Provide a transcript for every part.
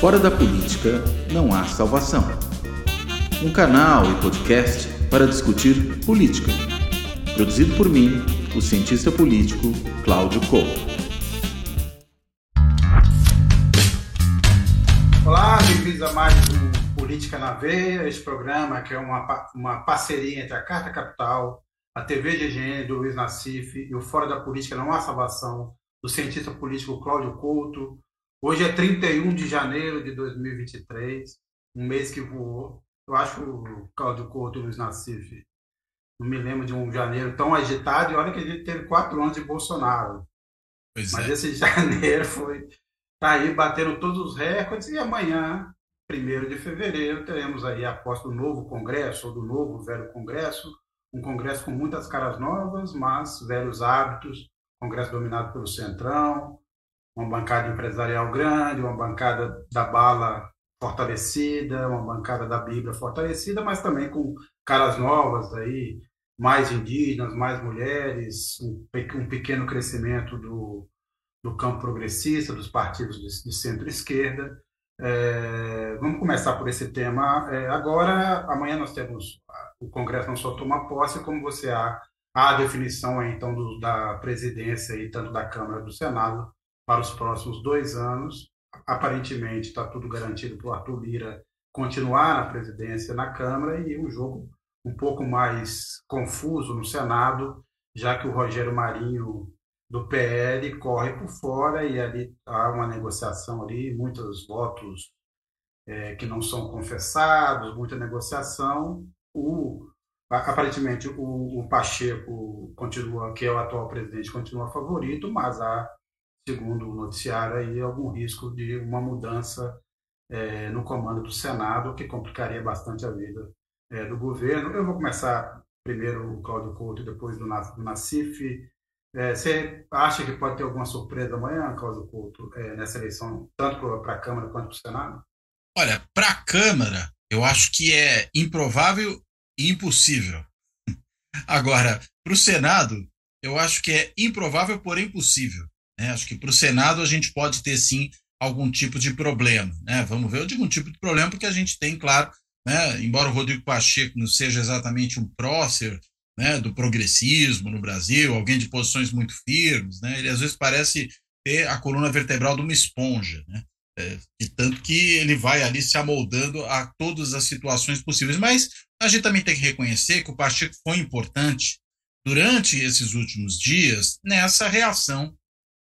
Fora da política não há salvação. Um canal e podcast para discutir política. Produzido por mim, o cientista político Cláudio Couto. Olá, bem-vindos a mais um Política na Veia, este programa que é uma, uma parceria entre a Carta Capital, a TV GGN do Luiz Nassif e o Fora da Política Não Há Salvação, do cientista político Cláudio Couto, Hoje é 31 de janeiro de 2023, um mês que voou. Eu acho que o Cláudio Couto e o Luiz Nassif não me lembro de um janeiro tão agitado, e olha que a gente teve quatro anos de Bolsonaro. Pois Mas é. esse janeiro foi. Tá aí batendo todos os recordes, e amanhã, 1 de fevereiro, teremos aí a posse do novo Congresso, ou do novo velho Congresso, um Congresso com muitas caras novas, mas velhos hábitos, Congresso dominado pelo Centrão, uma bancada empresarial grande, uma bancada da bala fortalecida, uma bancada da Bíblia fortalecida, mas também com caras novas aí, mais indígenas, mais mulheres, um, pequeno crescimento do, do campo progressista, dos partidos de, de centro-esquerda. É, vamos começar por esse tema é, agora. Amanhã nós temos o Congresso não só toma posse, como você há a definição então do, da presidência e tanto da Câmara do Senado para os próximos dois anos. Aparentemente está tudo garantido para o Arthur Lira continuar na presidência na Câmara e um jogo um pouco mais confuso no Senado, já que o Rogério Marinho do PL corre por fora e ali há uma negociação ali, muitos votos é, que não são confessados, muita negociação. O aparentemente o, o Pacheco continua, que é o atual presidente, continua favorito, mas há segundo o noticiário, aí, algum risco de uma mudança é, no comando do Senado, que complicaria bastante a vida é, do governo. Eu vou começar primeiro o Cláudio Couto e depois do, do Nacif. É, você acha que pode ter alguma surpresa amanhã, Cláudio Couto, é, nessa eleição, tanto para a Câmara quanto para o Senado? Olha, para a Câmara, eu acho que é improvável e impossível. Agora, para o Senado, eu acho que é improvável, porém possível. Né? Acho que para o Senado a gente pode ter sim algum tipo de problema. Né? Vamos ver, eu digo um tipo de problema porque a gente tem, claro, né, embora o Rodrigo Pacheco não seja exatamente um prócer né, do progressismo no Brasil, alguém de posições muito firmes, né, ele às vezes parece ter a coluna vertebral de uma esponja, né, é, e tanto que ele vai ali se amoldando a todas as situações possíveis. Mas a gente também tem que reconhecer que o Pacheco foi importante durante esses últimos dias nessa reação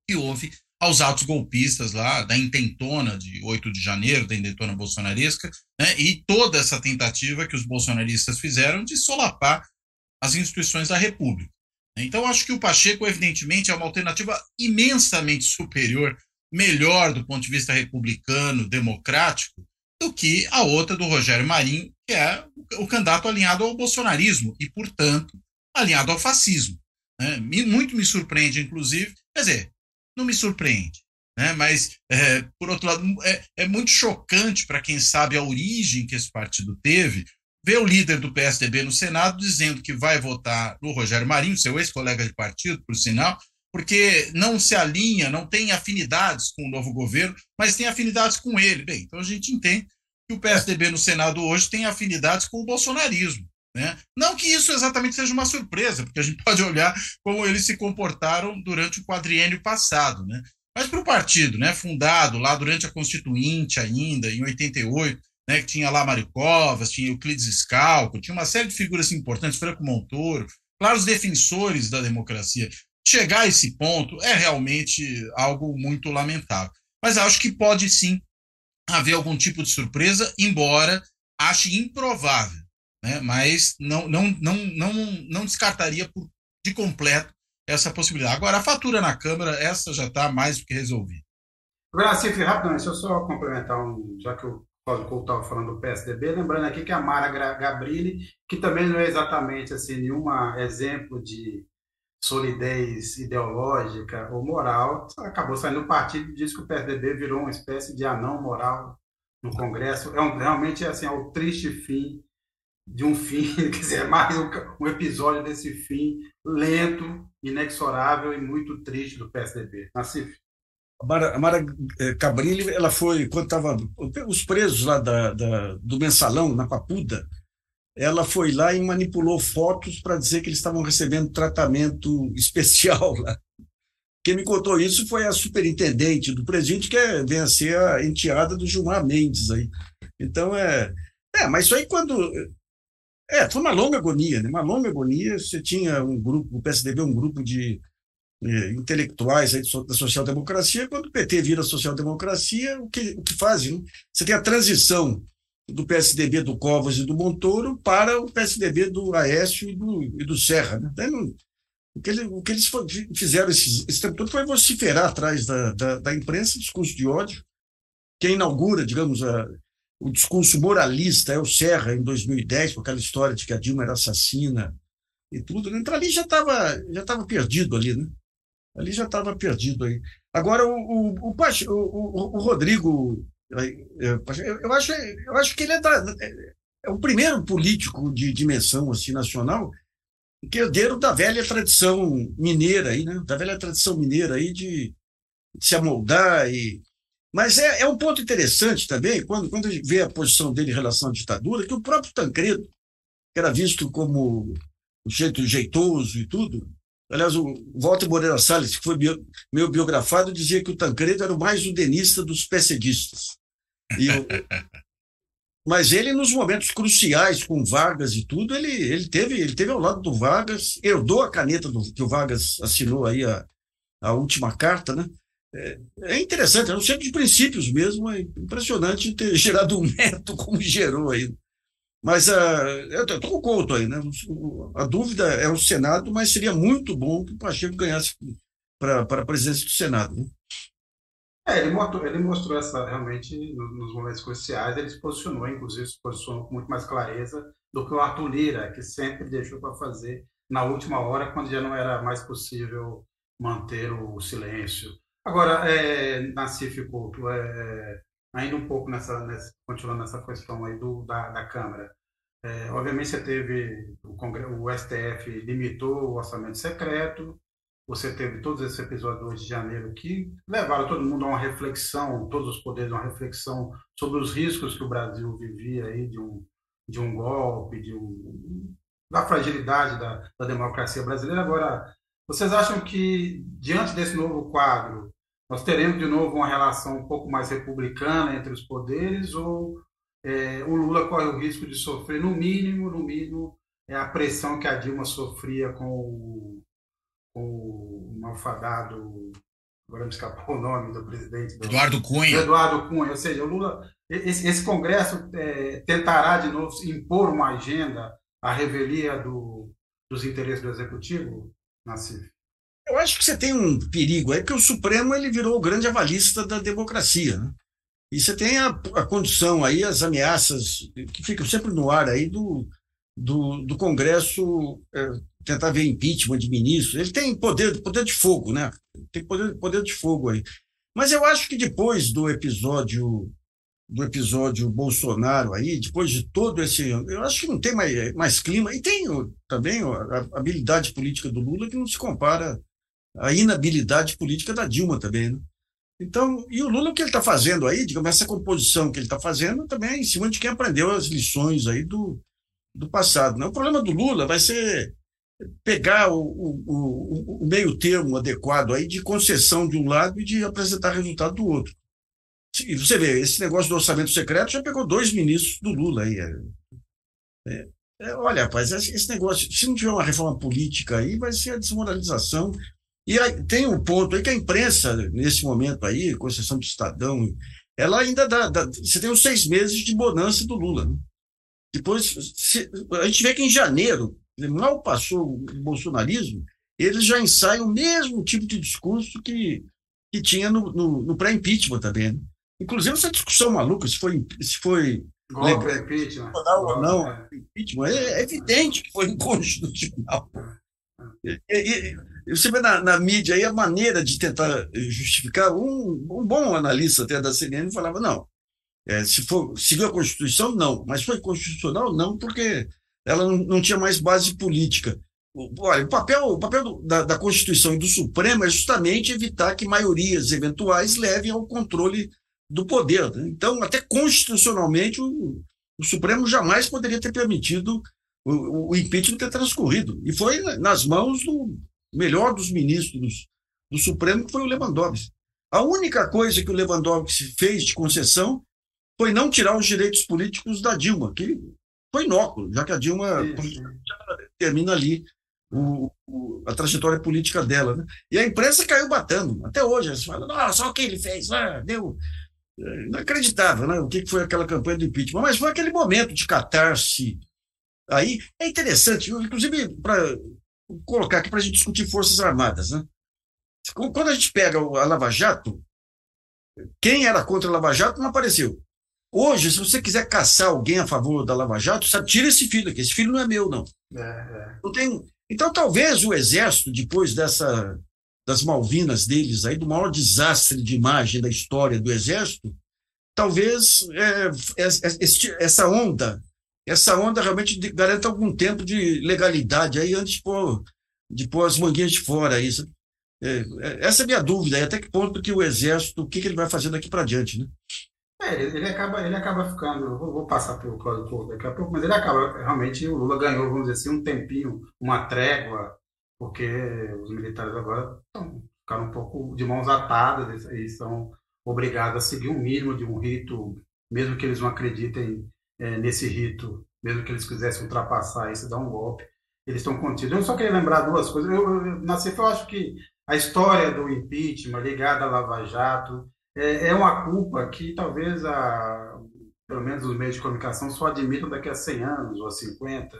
que houve aos atos golpistas lá da intentona de 8 de janeiro, da intentona bolsonaresca, né, e toda essa tentativa que os bolsonaristas fizeram de solapar as instituições da República. Então, acho que o Pacheco, evidentemente, é uma alternativa imensamente superior, melhor do ponto de vista republicano, democrático, do que a outra do Rogério Marinho, que é o candidato alinhado ao bolsonarismo e, portanto, alinhado ao fascismo. Né? Muito me surpreende, inclusive, quer dizer, não me surpreende. Né? Mas, é, por outro lado, é, é muito chocante para quem sabe a origem que esse partido teve, ver o líder do PSDB no Senado dizendo que vai votar no Rogério Marinho, seu ex-colega de partido, por sinal, porque não se alinha, não tem afinidades com o novo governo, mas tem afinidades com ele. Bem, então a gente entende que o PSDB no Senado hoje tem afinidades com o bolsonarismo. Né? Não que isso exatamente seja uma surpresa, porque a gente pode olhar como eles se comportaram durante o quadriênio passado. Né? Mas para o partido, né, fundado lá durante a Constituinte ainda, em 88, né, que tinha lá Mário Covas, tinha Euclides Scalco, tinha uma série de figuras importantes, Franco Montoro, claro, os defensores da democracia. Chegar a esse ponto é realmente algo muito lamentável. Mas acho que pode sim haver algum tipo de surpresa, embora ache improvável né? mas não, não, não, não, não descartaria por, de completo essa possibilidade. Agora, a fatura na Câmara, essa já está mais do que resolvida. Agora, Cif, rapidão, deixa eu só complementar, um, já que o Cláudio Couto estava falando do PSDB, lembrando aqui que a Mara Gabrilli, que também não é exatamente assim, nenhum exemplo de solidez ideológica ou moral, acabou saindo do partido e disse que o PSDB virou uma espécie de anão moral no Congresso. É um, realmente assim, é o triste fim de um fim, quer dizer, mais um, episódio desse fim lento, inexorável e muito triste do PSDB. Nassif. A Mara, a Mara eh, ela foi, quando estava os presos lá da, da, do mensalão, na Papuda, ela foi lá e manipulou fotos para dizer que eles estavam recebendo tratamento especial lá. Quem me contou isso foi a superintendente do presídio, que é, vem a ser a enteada do Gilmar Mendes aí. Então, é. É, mas isso aí quando. É, foi uma longa agonia, né? Uma longa agonia. Você tinha um grupo, o PSDB, um grupo de é, intelectuais aí da social-democracia. Quando o PT vira social-democracia, o que, o que fazem? Né? Você tem a transição do PSDB do Covas e do Montoro para o PSDB do Aécio e do, e do Serra. Né? Não, o, que ele, o que eles fizeram esse, esse tempo todo foi vociferar atrás da, da, da imprensa, discurso de ódio. Quem inaugura, digamos, a, o discurso moralista é o Serra, em 2010, com aquela história de que a Dilma era assassina e tudo. Né? Então ali já estava já tava perdido ali, né? Ali já estava perdido aí. Agora, o, o, o, o, Rodrigo eu acho, eu acho que ele é, da, é o primeiro político de dimensão assim, nacional que é herdeiro da velha tradição mineira aí, né? Da velha tradição mineira aí de, de se amoldar e mas é, é, um ponto interessante também quando quando a gente vê a posição dele em relação à ditadura que o próprio Tancredo que era visto como um jeito jeitoso e tudo Aliás, o Walter Moreira Salles, que foi bio, meu biografado, dizia que o Tancredo era o mais udenista dos pesedistas. mas ele, nos momentos cruciais, com Vargas e tudo, ele, ele, teve, ele teve ao lado do Vargas, herdou a caneta do, que o Vargas assinou aí, a, a última carta, né? É, é interessante, é um centro de princípios mesmo, é impressionante ter gerado um neto como gerou aí. Mas uh, eu estou com o Couto aí, né? A dúvida é o Senado, mas seria muito bom que o Pacheco ganhasse para a presidência do Senado. Né? É, ele mostrou, ele mostrou essa realmente nos momentos cruciais, ele se posicionou, inclusive se posicionou com muito mais clareza do que o Arthur Lira, que sempre deixou para fazer na última hora, quando já não era mais possível manter o silêncio. Agora, é, Nassif Couto, é, ainda um pouco nessa, nessa, continuando nessa questão aí do, da, da Câmara. É, obviamente você teve o, Congresso, o STF limitou o orçamento secreto, você teve todos esses episódios de janeiro que levaram todo mundo a uma reflexão, todos os poderes a uma reflexão sobre os riscos que o Brasil vivia aí de um, de um golpe, de um, da fragilidade da, da democracia brasileira. Agora, vocês acham que, diante desse novo quadro, nós teremos de novo uma relação um pouco mais republicana entre os poderes ou é, o Lula corre o risco de sofrer, no mínimo, no mínimo, é a pressão que a Dilma sofria com o o malfadado, agora me escapou o nome do presidente. Do, Eduardo Cunha. Eduardo Cunha, ou seja, o Lula, esse, esse Congresso é, tentará de novo impor uma agenda à revelia do, dos interesses do Executivo, Nassif? Eu acho que você tem um perigo aí, porque o Supremo ele virou o grande avalista da democracia. Né? E você tem a, a condição aí, as ameaças que ficam sempre no ar aí do, do, do Congresso é, tentar ver impeachment de ministros. Ele tem poder, poder de fogo, né? Tem poder, poder de fogo aí. Mas eu acho que depois do episódio do episódio Bolsonaro aí, depois de todo esse, eu acho que não tem mais, mais clima e tem também a habilidade política do Lula que não se compara à inabilidade política da Dilma também, né? Então, e o Lula o que ele está fazendo aí, digamos, essa composição que ele está fazendo também é em cima de quem aprendeu as lições aí do, do passado. Né? O problema do Lula vai ser pegar o, o, o, meio termo adequado aí de concessão de um lado e de apresentar resultado do outro. Você vê, esse negócio do orçamento secreto já pegou dois ministros do Lula aí. É, é, é, olha, rapaz, esse negócio, se não tiver uma reforma política aí, vai ser a desmoralização. E aí, tem um ponto aí que a imprensa, nesse momento aí, concessão do Estadão, ela ainda dá, dá Você tem os seis meses de bonança do Lula. Né? Depois, se, a gente vê que em janeiro, mal passou o bolsonarismo, eles já ensaiam o mesmo tipo de discurso que, que tinha no, no, no pré-impeachment também. Né? Inclusive, essa discussão maluca, se foi, se foi legal, impeachment. ou não, é. impeachment, é evidente que foi inconstitucional. E, e, e você vê na, na, mídia aí a maneira de tentar justificar. Um, um bom analista até da CNN falava: não, é, se for seguiu a Constituição, não, mas foi constitucional, não, porque ela não, não tinha mais base política. Olha, o papel, o papel do, da, da, Constituição e do Supremo é justamente evitar que maiorias eventuais levem ao controle do poder. Né? Então, até constitucionalmente, o, o, Supremo jamais poderia ter permitido o, o, impeachment ter transcorrido. E foi nas mãos do melhor dos ministros do Supremo, que foi o Lewandowski. A única coisa que o Lewandowski fez de concessão foi não tirar os direitos políticos da Dilma, que foi inóculo, já que a Dilma termina ali o, o, a trajetória política dela. Né? E a imprensa caiu batendo. Até hoje, eles falam, nossa, só o que ele fez, ah, deu. Inacreditável, né? O que foi aquela campanha do impeachment. Mas foi aquele momento de catarse. Aí é interessante, inclusive, para colocar aqui para a gente discutir Forças Armadas. Né? Quando a gente pega a Lava Jato, quem era contra a Lava Jato não apareceu. Hoje, se você quiser caçar alguém a favor da Lava Jato, sabe, tira esse filho aqui. Esse filho não é meu, não. É, é. Não tem, então, talvez o Exército, depois dessa das Malvinas deles, aí, do maior desastre de imagem da história do Exército, talvez é, é, é essa onda, essa onda realmente garanta algum tempo de legalidade aí antes de pôr, de pôr as manguinhas de fora. Isso. É, é, essa é a minha dúvida, até que ponto que o Exército, o que, que ele vai fazer daqui para diante, né? É, ele, ele, acaba, ele acaba ficando, vou, vou passar pelo Cláudio Porto daqui a pouco, mas ele acaba, realmente, o Lula ganhou, vamos dizer assim, um tempinho, uma trégua, porque os militares agora estão, ficaram um pouco de mãos atadas e são obrigados a seguir um mínimo de um rito, mesmo que eles não acreditem é, nesse rito, mesmo que eles quisessem ultrapassar isso, dar um golpe, eles estão contidos. Eu só queria lembrar duas coisas. Eu, eu, eu acho que a história do impeachment ligada à Lava Jato, é, é uma culpa que talvez, a, pelo menos os meios de comunicação, só admitam daqui a 100 anos ou a 50,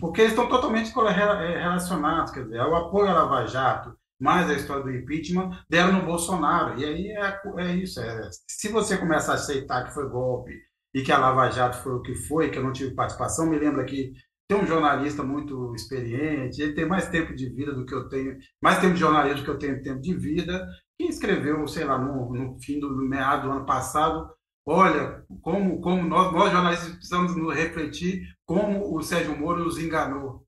porque eles estão totalmente é, relacionados. Quer dizer, o apoio à Lava Jato, mais a história do impeachment, deram no Bolsonaro. E aí é, é isso. É, se você começa a aceitar que foi golpe e que a Lava Jato foi o que foi, que eu não tive participação, me lembra que tem um jornalista muito experiente, ele tem mais tempo de vida do que eu tenho, mais tempo de jornalismo do que eu tenho tempo de vida, que escreveu, sei lá, no, no fim do no meado do ano passado, olha, como, como nós, nós jornalistas precisamos nos refletir como o Sérgio Moro nos enganou.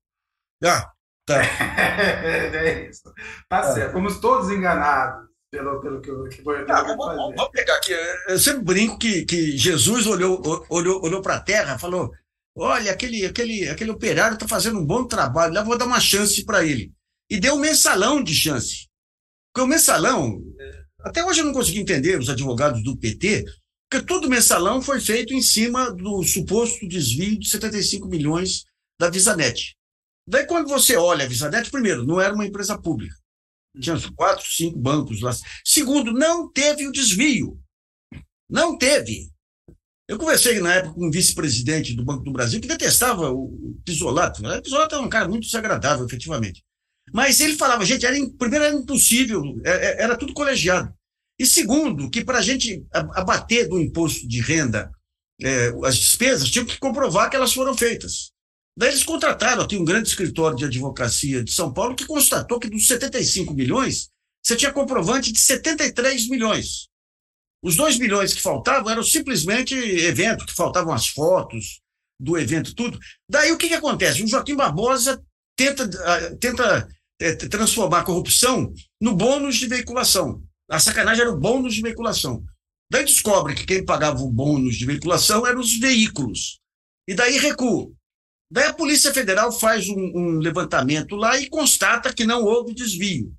Ah, tá. é isso. Tá ah. certo. Fomos todos enganados pelo, pelo que, que foi ah, vamos, vamos, pegar aqui. Eu sempre brinco que, que Jesus olhou, olhou, olhou para a terra falou: olha, aquele, aquele, aquele operário está fazendo um bom trabalho, lá vou dar uma chance para ele. E deu um mensalão de chance. Porque o mensalão, até hoje eu não consegui entender os advogados do PT, porque todo mensalão foi feito em cima do suposto desvio de 75 milhões da Visanet. Daí, quando você olha a Visanet, primeiro, não era uma empresa pública. Tinha quatro, cinco bancos lá. Segundo, não teve o desvio. Não teve. Eu conversei na época com um vice-presidente do Banco do Brasil que detestava o Pisolato. O Pisolato é um cara muito desagradável, efetivamente. Mas ele falava, gente, era, primeiro era impossível, era, é, é, era tudo colegiado. E segundo, que para a gente abater do imposto de renda é, as despesas, tinham que comprovar que elas foram feitas. Daí eles contrataram, tem um grande escritório de advocacia de São Paulo que constatou que dos 75 milhões, você tinha comprovante de 73 milhões. Os 2 milhões que faltavam eram simplesmente evento, que faltavam as fotos do evento, tudo. Daí o que, que acontece? O Joaquim Barbosa tenta, ah, tenta é, transformar a corrupção no bônus de veiculação. A sacanagem era o bônus de veiculação. Daí descobre que quem pagava o bônus de veiculação eram os veículos. E daí recua. Daí a Polícia Federal faz um, um, levantamento lá e constata que não houve desvio.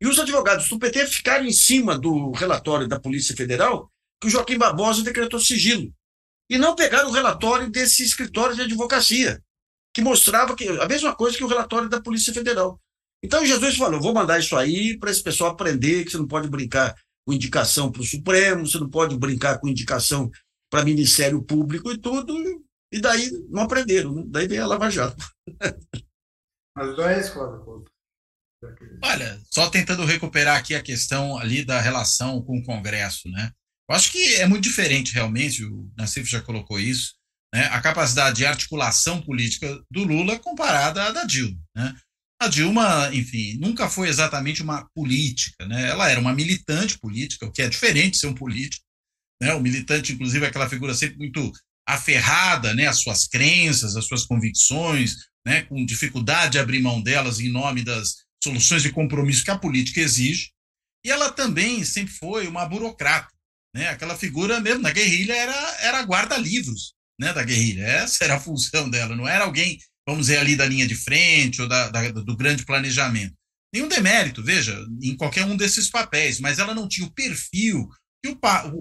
E os advogados do PT ficaram em cima do relatório da Polícia Federal que o Joaquim Barbosa decretou sigilo. E não pegaram o relatório desse escritório de advocacia, que mostrava que a mesma coisa que o relatório da Polícia Federal. Então Jesus falou: vou mandar isso aí para esse pessoal aprender que você não pode brincar com indicação para o Supremo, você não pode brincar com indicação para Ministério Público e tudo. E daí não aprenderam, né? Daí vem a Lava Jato. Mas não é isso, Olha, só tentando recuperar aqui a questão ali da relação com o Congresso, né? Eu acho que é muito diferente realmente, o Nassif já colocou isso, né? A capacidade de articulação política do Lula comparada à da Dilma, né? A Dilma, enfim, nunca foi exatamente uma política, né? Ela era uma militante política, o que é diferente de ser um político, né? O militante, inclusive, é aquela figura sempre muito aferrada né, às suas crenças, às suas convicções, né, com dificuldade de abrir mão delas em nome das soluções de compromisso que a política exige. E ela também sempre foi uma burocrata. Né? Aquela figura mesmo na guerrilha era, era guarda-livros né, da guerrilha. Essa era a função dela, não era alguém, vamos dizer, ali da linha de frente ou da, da, do grande planejamento. Nenhum demérito, veja, em qualquer um desses papéis, mas ela não tinha o perfil que o,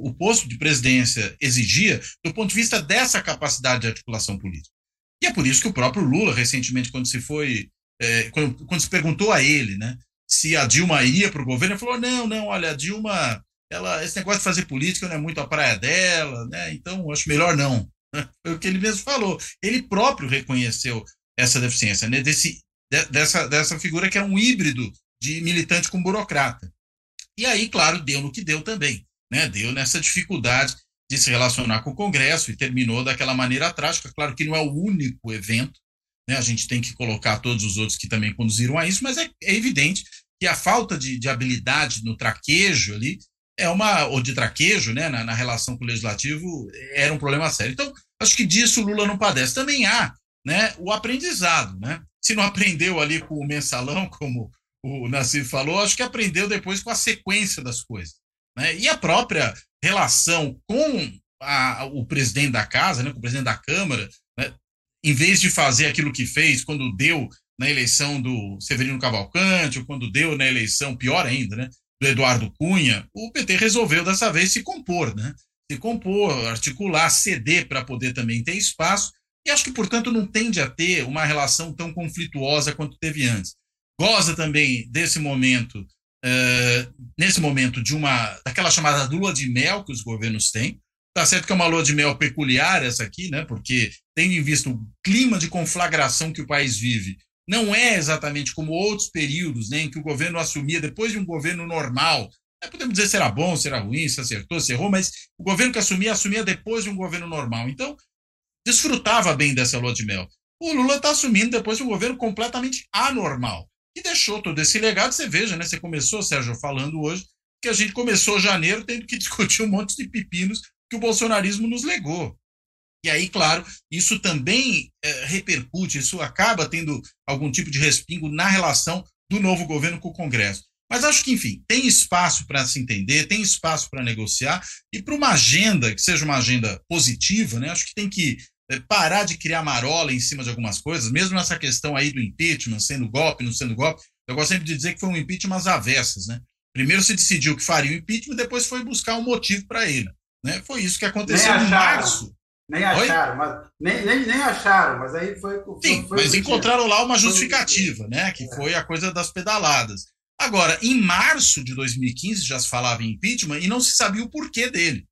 o posto de presidência exigia do ponto de vista dessa capacidade de articulação política. E é por isso que o próprio Lula, recentemente, quando se foi, é, quando, quando, se perguntou a ele, né, se a Dilma ia para o governo, ele falou: não, não, olha, a Dilma, ela, esse negócio de fazer política não é muito a praia dela, né, então acho melhor não. Foi o que ele mesmo falou. Ele próprio reconheceu essa deficiência, né, desse, de, dessa, dessa figura que é um híbrido de militante com burocrata. E aí, claro, deu no que deu também né, deu nessa dificuldade de se relacionar com o Congresso e terminou daquela maneira trágica. Claro que não é o único evento, né, a gente tem que colocar todos os outros que também conduziram a isso, mas é, é evidente que a falta de, de, habilidade no traquejo ali é uma, ou de traquejo, né, na, na, relação com o legislativo, era um problema sério. Então, acho que disso o Lula não padece. Também há né, o aprendizado, né? Se não aprendeu ali com o mensalão, como o Nassif falou, acho que aprendeu depois com a sequência das coisas. Né? E a própria relação com a, o presidente da casa, né, com o presidente da Câmara, né, em vez de fazer aquilo que fez quando deu na eleição do Severino Cavalcante, ou quando deu na eleição, pior ainda, né, do Eduardo Cunha, o PT resolveu dessa vez se compor, né? Se compor, articular, ceder para poder também ter espaço, e acho que, portanto, não tende a ter uma relação tão conflituosa quanto teve antes. Goza também desse momento uh, nesse momento de uma daquela chamada lua de mel que os governos têm. Tá certo que é uma lua de mel peculiar essa aqui, né? Porque tendo em vista o clima de conflagração que o país vive, não é exatamente como outros períodos, né, em que o governo assumia depois de um governo normal. É, podemos dizer se era bom, se era ruim, se acertou, se errou, mas o governo que assumia, assumia depois de um governo normal. Então, desfrutava bem dessa lua de mel. O Lula está assumindo depois de um governo completamente anormal e deixou todo esse legado. Você veja, né? Você começou, Sérgio, falando hoje que a gente começou janeiro tendo que discutir um monte de pepinos que o bolsonarismo nos legou. E aí, claro, isso também é, repercute, isso acaba tendo algum tipo de respingo na relação do novo governo com o Congresso. Mas acho que, enfim, tem espaço para se entender, tem espaço para negociar, e para uma agenda que seja uma agenda positiva, né? Acho que tem que parar de criar marola em cima de algumas coisas, mesmo nessa questão aí do impeachment, sendo golpe, não sendo golpe. Eu gosto sempre de dizer que foi um impeachment às avessas, né? Primeiro se decidiu que faria o impeachment, depois foi buscar um motivo para ele. Né? Foi isso que aconteceu em março. Nem acharam, mas, nem, nem, nem, acharam, mas aí foi. foi Sim, foi mas encontraram lá uma justificativa, né? Que é. foi a coisa das pedaladas. Agora, em março de 2015 já se falava em impeachment e não se sabia o porquê dele.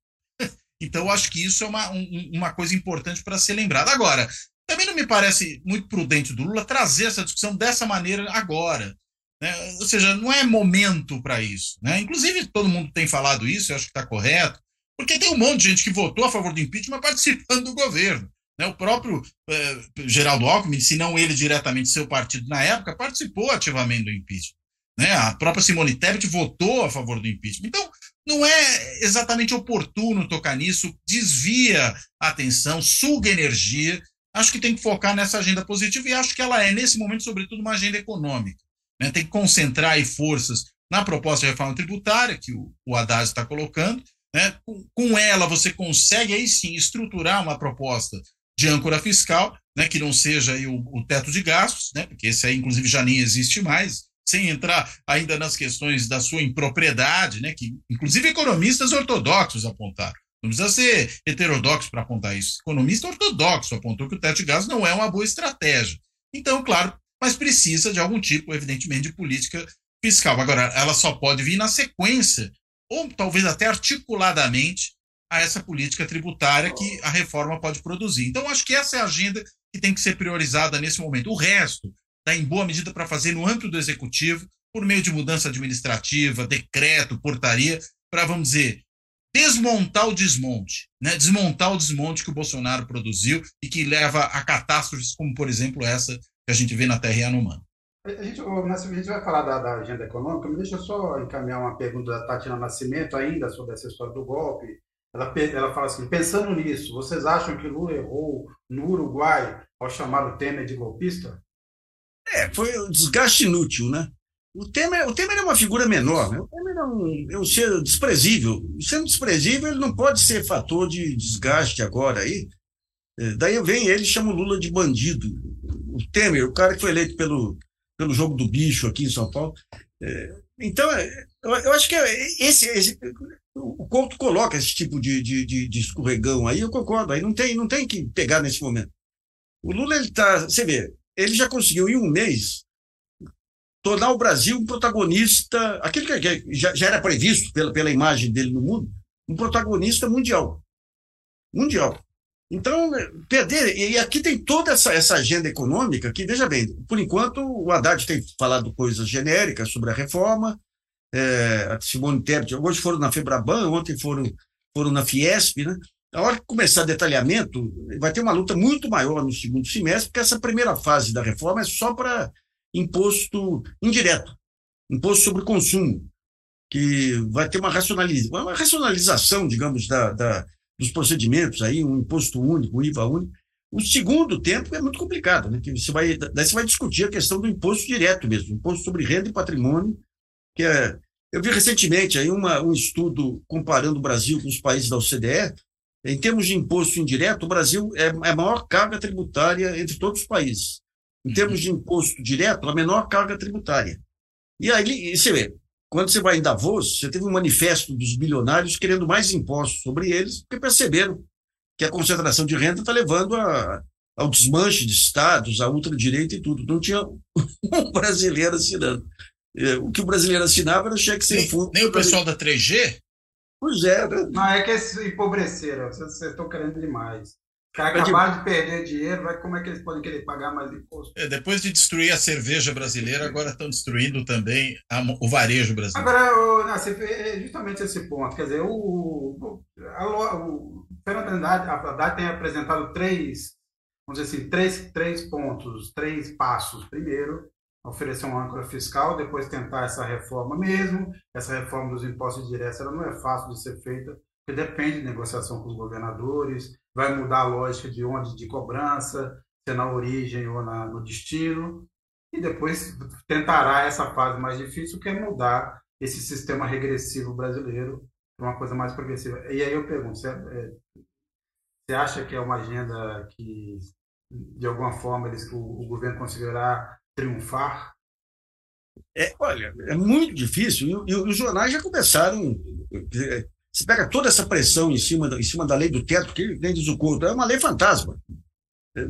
Então, acho que isso é uma, um, uma coisa importante para ser lembrada. Agora, também não me parece muito prudente do Lula trazer essa discussão dessa maneira agora. Né? Ou seja, não é momento para isso. Né? Inclusive, todo mundo tem falado isso, eu acho que está correto, porque tem um monte de gente que votou a favor do impeachment participando do governo. Né? O próprio eh, Geraldo Alckmin, se não ele diretamente, seu partido na época, participou ativamente do impeachment. Né? A própria Simone Tebet votou a favor do impeachment. Então, não é exatamente oportuno tocar nisso, desvia a atenção, suga energia. Acho que tem que focar nessa agenda positiva e acho que ela é, nesse momento, sobretudo, uma agenda econômica. Né? Tem que concentrar aí forças na proposta de reforma tributária que o, o Haddad está colocando. Né? Com, com ela, você consegue aí sim estruturar uma proposta de âncora fiscal, né, que não seja aí o, o teto de gastos, né, porque esse aí, inclusive, já nem existe mais, sem entrar ainda nas questões da sua impropriedade, né, que inclusive economistas ortodoxos apontaram. Não precisa ser heterodoxo para apontar isso. Economista ortodoxo apontou que o teto de gás não é uma boa estratégia. Então, claro, mas precisa de algum tipo, evidentemente, de política fiscal. Agora, ela só pode vir na sequência, ou talvez até articuladamente, a essa política tributária que a reforma pode produzir. Então, acho que essa é a agenda que tem que ser priorizada nesse momento. O resto, em boa medida para fazer no âmbito do executivo, por meio de mudança administrativa, decreto, portaria, para, vamos dizer, desmontar o desmonte, né? desmontar o desmonte que o Bolsonaro produziu e que leva a catástrofes como, por exemplo, essa que a gente vê na Terra Yanomami. A gente, a gente vai falar da, da, agenda econômica, mas deixa eu só encaminhar uma pergunta da Tatiana Nascimento ainda sobre essa história do golpe. ela, ela fala assim: pensando nisso, vocês acham que Lula errou no Uruguai ao chamar o Temer de golpista? É, foi um desgaste inútil, né? O Temer, o Temer é uma figura menor, né? O Temer é um, é um ser desprezível. Sendo desprezível, ele não pode ser fator de desgaste agora aí. É, daí vem ele e chama o Lula de bandido. O Temer, o cara que foi eleito pelo, pelo jogo do bicho aqui em São Paulo. É, então, é, eu, acho que esse, esse, o Couto coloca esse tipo de, de, de, escorregão aí, eu concordo. Aí não tem, não tem que pegar nesse momento. O Lula, ele tá. Você vê, ele já conseguiu em um mês tornar o Brasil um protagonista, aquilo que já, já era previsto pela, pela imagem dele no mundo, um protagonista mundial. Mundial. Então, perder. E aqui tem toda essa, essa agenda econômica que, veja bem, por enquanto o Haddad tem falado coisas genéricas sobre a reforma, é, a Simone Tebet, hoje foram na Febraban, ontem foram, foram na Fiesp, né? A hora que começar detalhamento, vai ter uma luta muito maior no segundo semestre, porque essa primeira fase da reforma é só para imposto indireto, imposto sobre consumo, que vai ter uma, racionaliza, uma racionalização, digamos, da, da, dos procedimentos, aí, um imposto único, um IVA único. O segundo tempo é muito complicado, né? Que você vai, daí você vai discutir a questão do imposto direto mesmo, imposto sobre renda e patrimônio, que é. Eu vi recentemente aí uma, um estudo comparando o Brasil com os países da OCDE, em termos de imposto indireto, o Brasil é, é a maior carga tributária entre todos os países. Em termos de imposto direto, a menor carga tributária. E aí, você vê, quando você vai em Davos, você teve um manifesto dos bilionários querendo mais impostos sobre eles, porque perceberam que a concentração de renda está levando a, ao desmanche de estados, à ultradireita e tudo. Não tinha um brasileiro assinando. É, o que o brasileiro assinava era cheque sem fundo. Nem o pessoal da 3G? Pois é. Né? Não, é que eles empobreceram. Vocês estão querendo demais. Os caras acabaram de perder dinheiro, vai, como é que eles podem querer pagar mais imposto? É, depois de destruir a cerveja brasileira, agora estão destruindo também a, o varejo brasileiro. Agora, é justamente esse ponto. Quer dizer, o, a, o Fernando Haddad, Haddad tem apresentado três, vamos dizer assim, três, três pontos, três passos. Primeiro, oferecer uma âncora fiscal, depois tentar essa reforma mesmo. Essa reforma dos impostos diretos ela não é fácil de ser feita, porque depende de negociação com os governadores, vai mudar a lógica de onde de cobrança, se é na origem ou na, no destino, e depois tentará essa fase mais difícil, que é mudar esse sistema regressivo brasileiro para uma coisa mais progressiva. E aí eu pergunto, você, é, você acha que é uma agenda que, de alguma forma, eles, o, o governo conseguirá triunfar? É, olha, é muito difícil. E, e, os jornais já começaram. Você pega toda essa pressão em cima, em cima da lei do teto, que nem diz o Couto, é uma lei fantasma. É,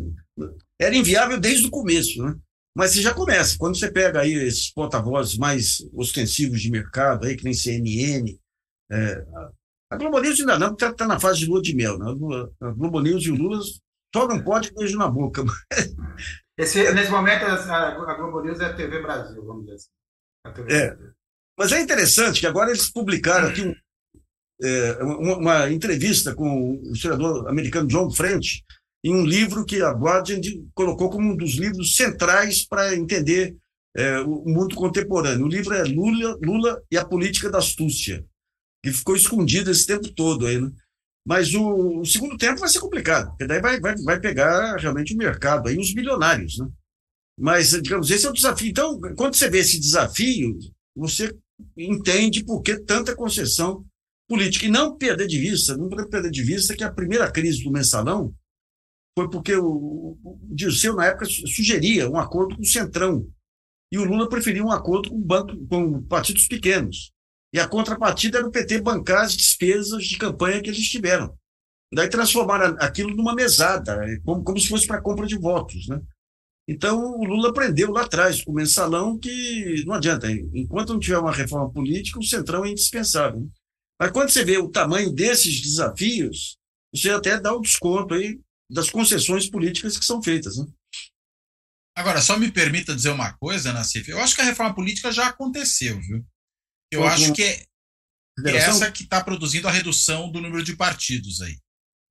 era inviável desde o começo, né? Mas você já começa. Quando você pega aí esses porta-vozes mais ostensivos de mercado, aí, que nem CNN, é, a Globo News ainda não, está tá na fase de lua de mel. Né? A Globo News e o Lula só não pode beijo na boca. Esse, nesse momento, a, Globo News é a TV Brasil, vamos dizer assim. É. Mas é interessante que agora eles publicaram aqui um, é, uma, uma, entrevista com o historiador americano John French em um livro que a Guardian colocou como um dos livros centrais para entender é, o mundo contemporâneo. O livro é Lula, Lula e a Política da Astúcia, que ficou escondido esse tempo todo aí, né? Mas o, o, segundo tempo vai ser complicado, porque daí vai, vai, vai pegar realmente o mercado, aí os bilionários, né? Mas, digamos, esse é o desafio. Então, quando você vê esse desafio, você entende por que tanta concessão política. E não perder de vista, não perder de vista que a primeira crise do mensalão foi porque o, o Dirceu, na época, sugeria um acordo com o Centrão. E o Lula preferia um acordo com, banco, com partidos pequenos. E a contrapartida era o PT bancar as despesas de campanha que eles tiveram. Daí transformaram aquilo numa mesada, como, como se fosse para compra de votos. Né? Então, o Lula aprendeu lá atrás, com o mensalão, que não adianta. Enquanto não tiver uma reforma política, o centrão é indispensável. Né? Mas quando você vê o tamanho desses desafios, você até dá o desconto aí das concessões políticas que são feitas. Né? Agora, só me permita dizer uma coisa, Nassif. Eu acho que a reforma política já aconteceu, viu? Eu acho que é, é essa que está produzindo a redução do número de partidos aí.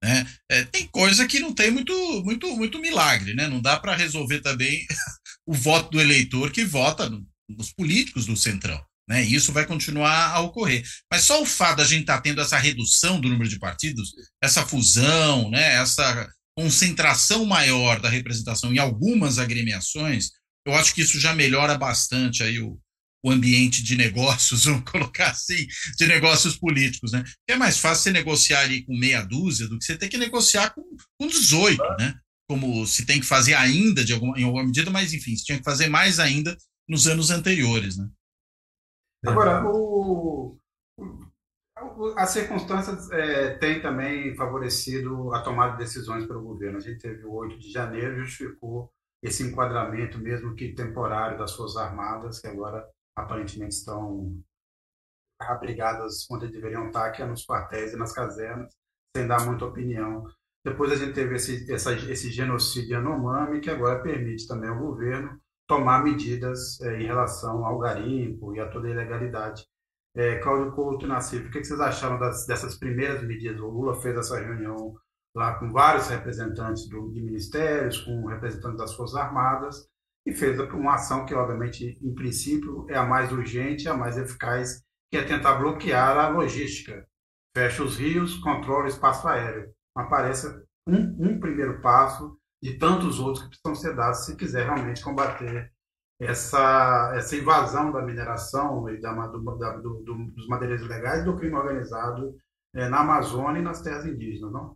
Né? É, tem coisa que não tem muito, muito, muito milagre, né? Não dá para resolver também o voto do eleitor que vota nos políticos do Centrão. Né? E isso vai continuar a ocorrer. Mas só o fato da gente estar tá tendo essa redução do número de partidos, essa fusão, né? essa concentração maior da representação em algumas agremiações, eu acho que isso já melhora bastante aí o, o ambiente de negócios, vamos colocar assim, de negócios políticos, né? É mais fácil você negociar ali com meia dúzia do que você ter que negociar com, com 18, né? Como se tem que fazer ainda de alguma, em alguma medida, mas enfim, se tinha que fazer mais ainda nos anos anteriores, né? Agora, o, as circunstâncias é, têm também favorecido a tomada de decisões pelo governo. A gente teve o 8 de janeiro, justificou esse enquadramento, mesmo que temporário, das Forças Armadas, que agora aparentemente estão abrigadas onde deveriam estar, que é nos quartéis e nas casernas, sem dar muita opinião. Depois a gente teve esse, essa, esse genocídio Yanomami, que agora permite também ao governo tomar medidas é, em relação ao garimpo e a toda a ilegalidade. É, Cláudio Couto e Nassif, o que vocês acharam das, dessas primeiras medidas? O Lula fez essa reunião lá com vários representantes do, de ministérios, com representantes das Forças Armadas, e fez uma ação que, obviamente, em princípio, é a mais urgente, a mais eficaz, que é tentar bloquear a logística. Fecha os rios, controla o espaço aéreo. Aparece um, um primeiro passo de tantos outros que precisam ser dados se quiser realmente combater essa, essa invasão da mineração e da, do, da, do, do, dos madeireiros ilegais do crime organizado é, na Amazônia e nas terras indígenas, não?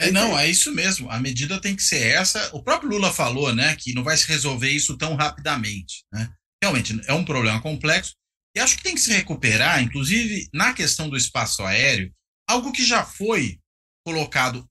É, não, é isso mesmo. A medida tem que ser essa. O próprio Lula falou, né, que não vai se resolver isso tão rapidamente, né? Realmente é um problema complexo e acho que tem que se recuperar, inclusive na questão do espaço aéreo, algo que já foi colocado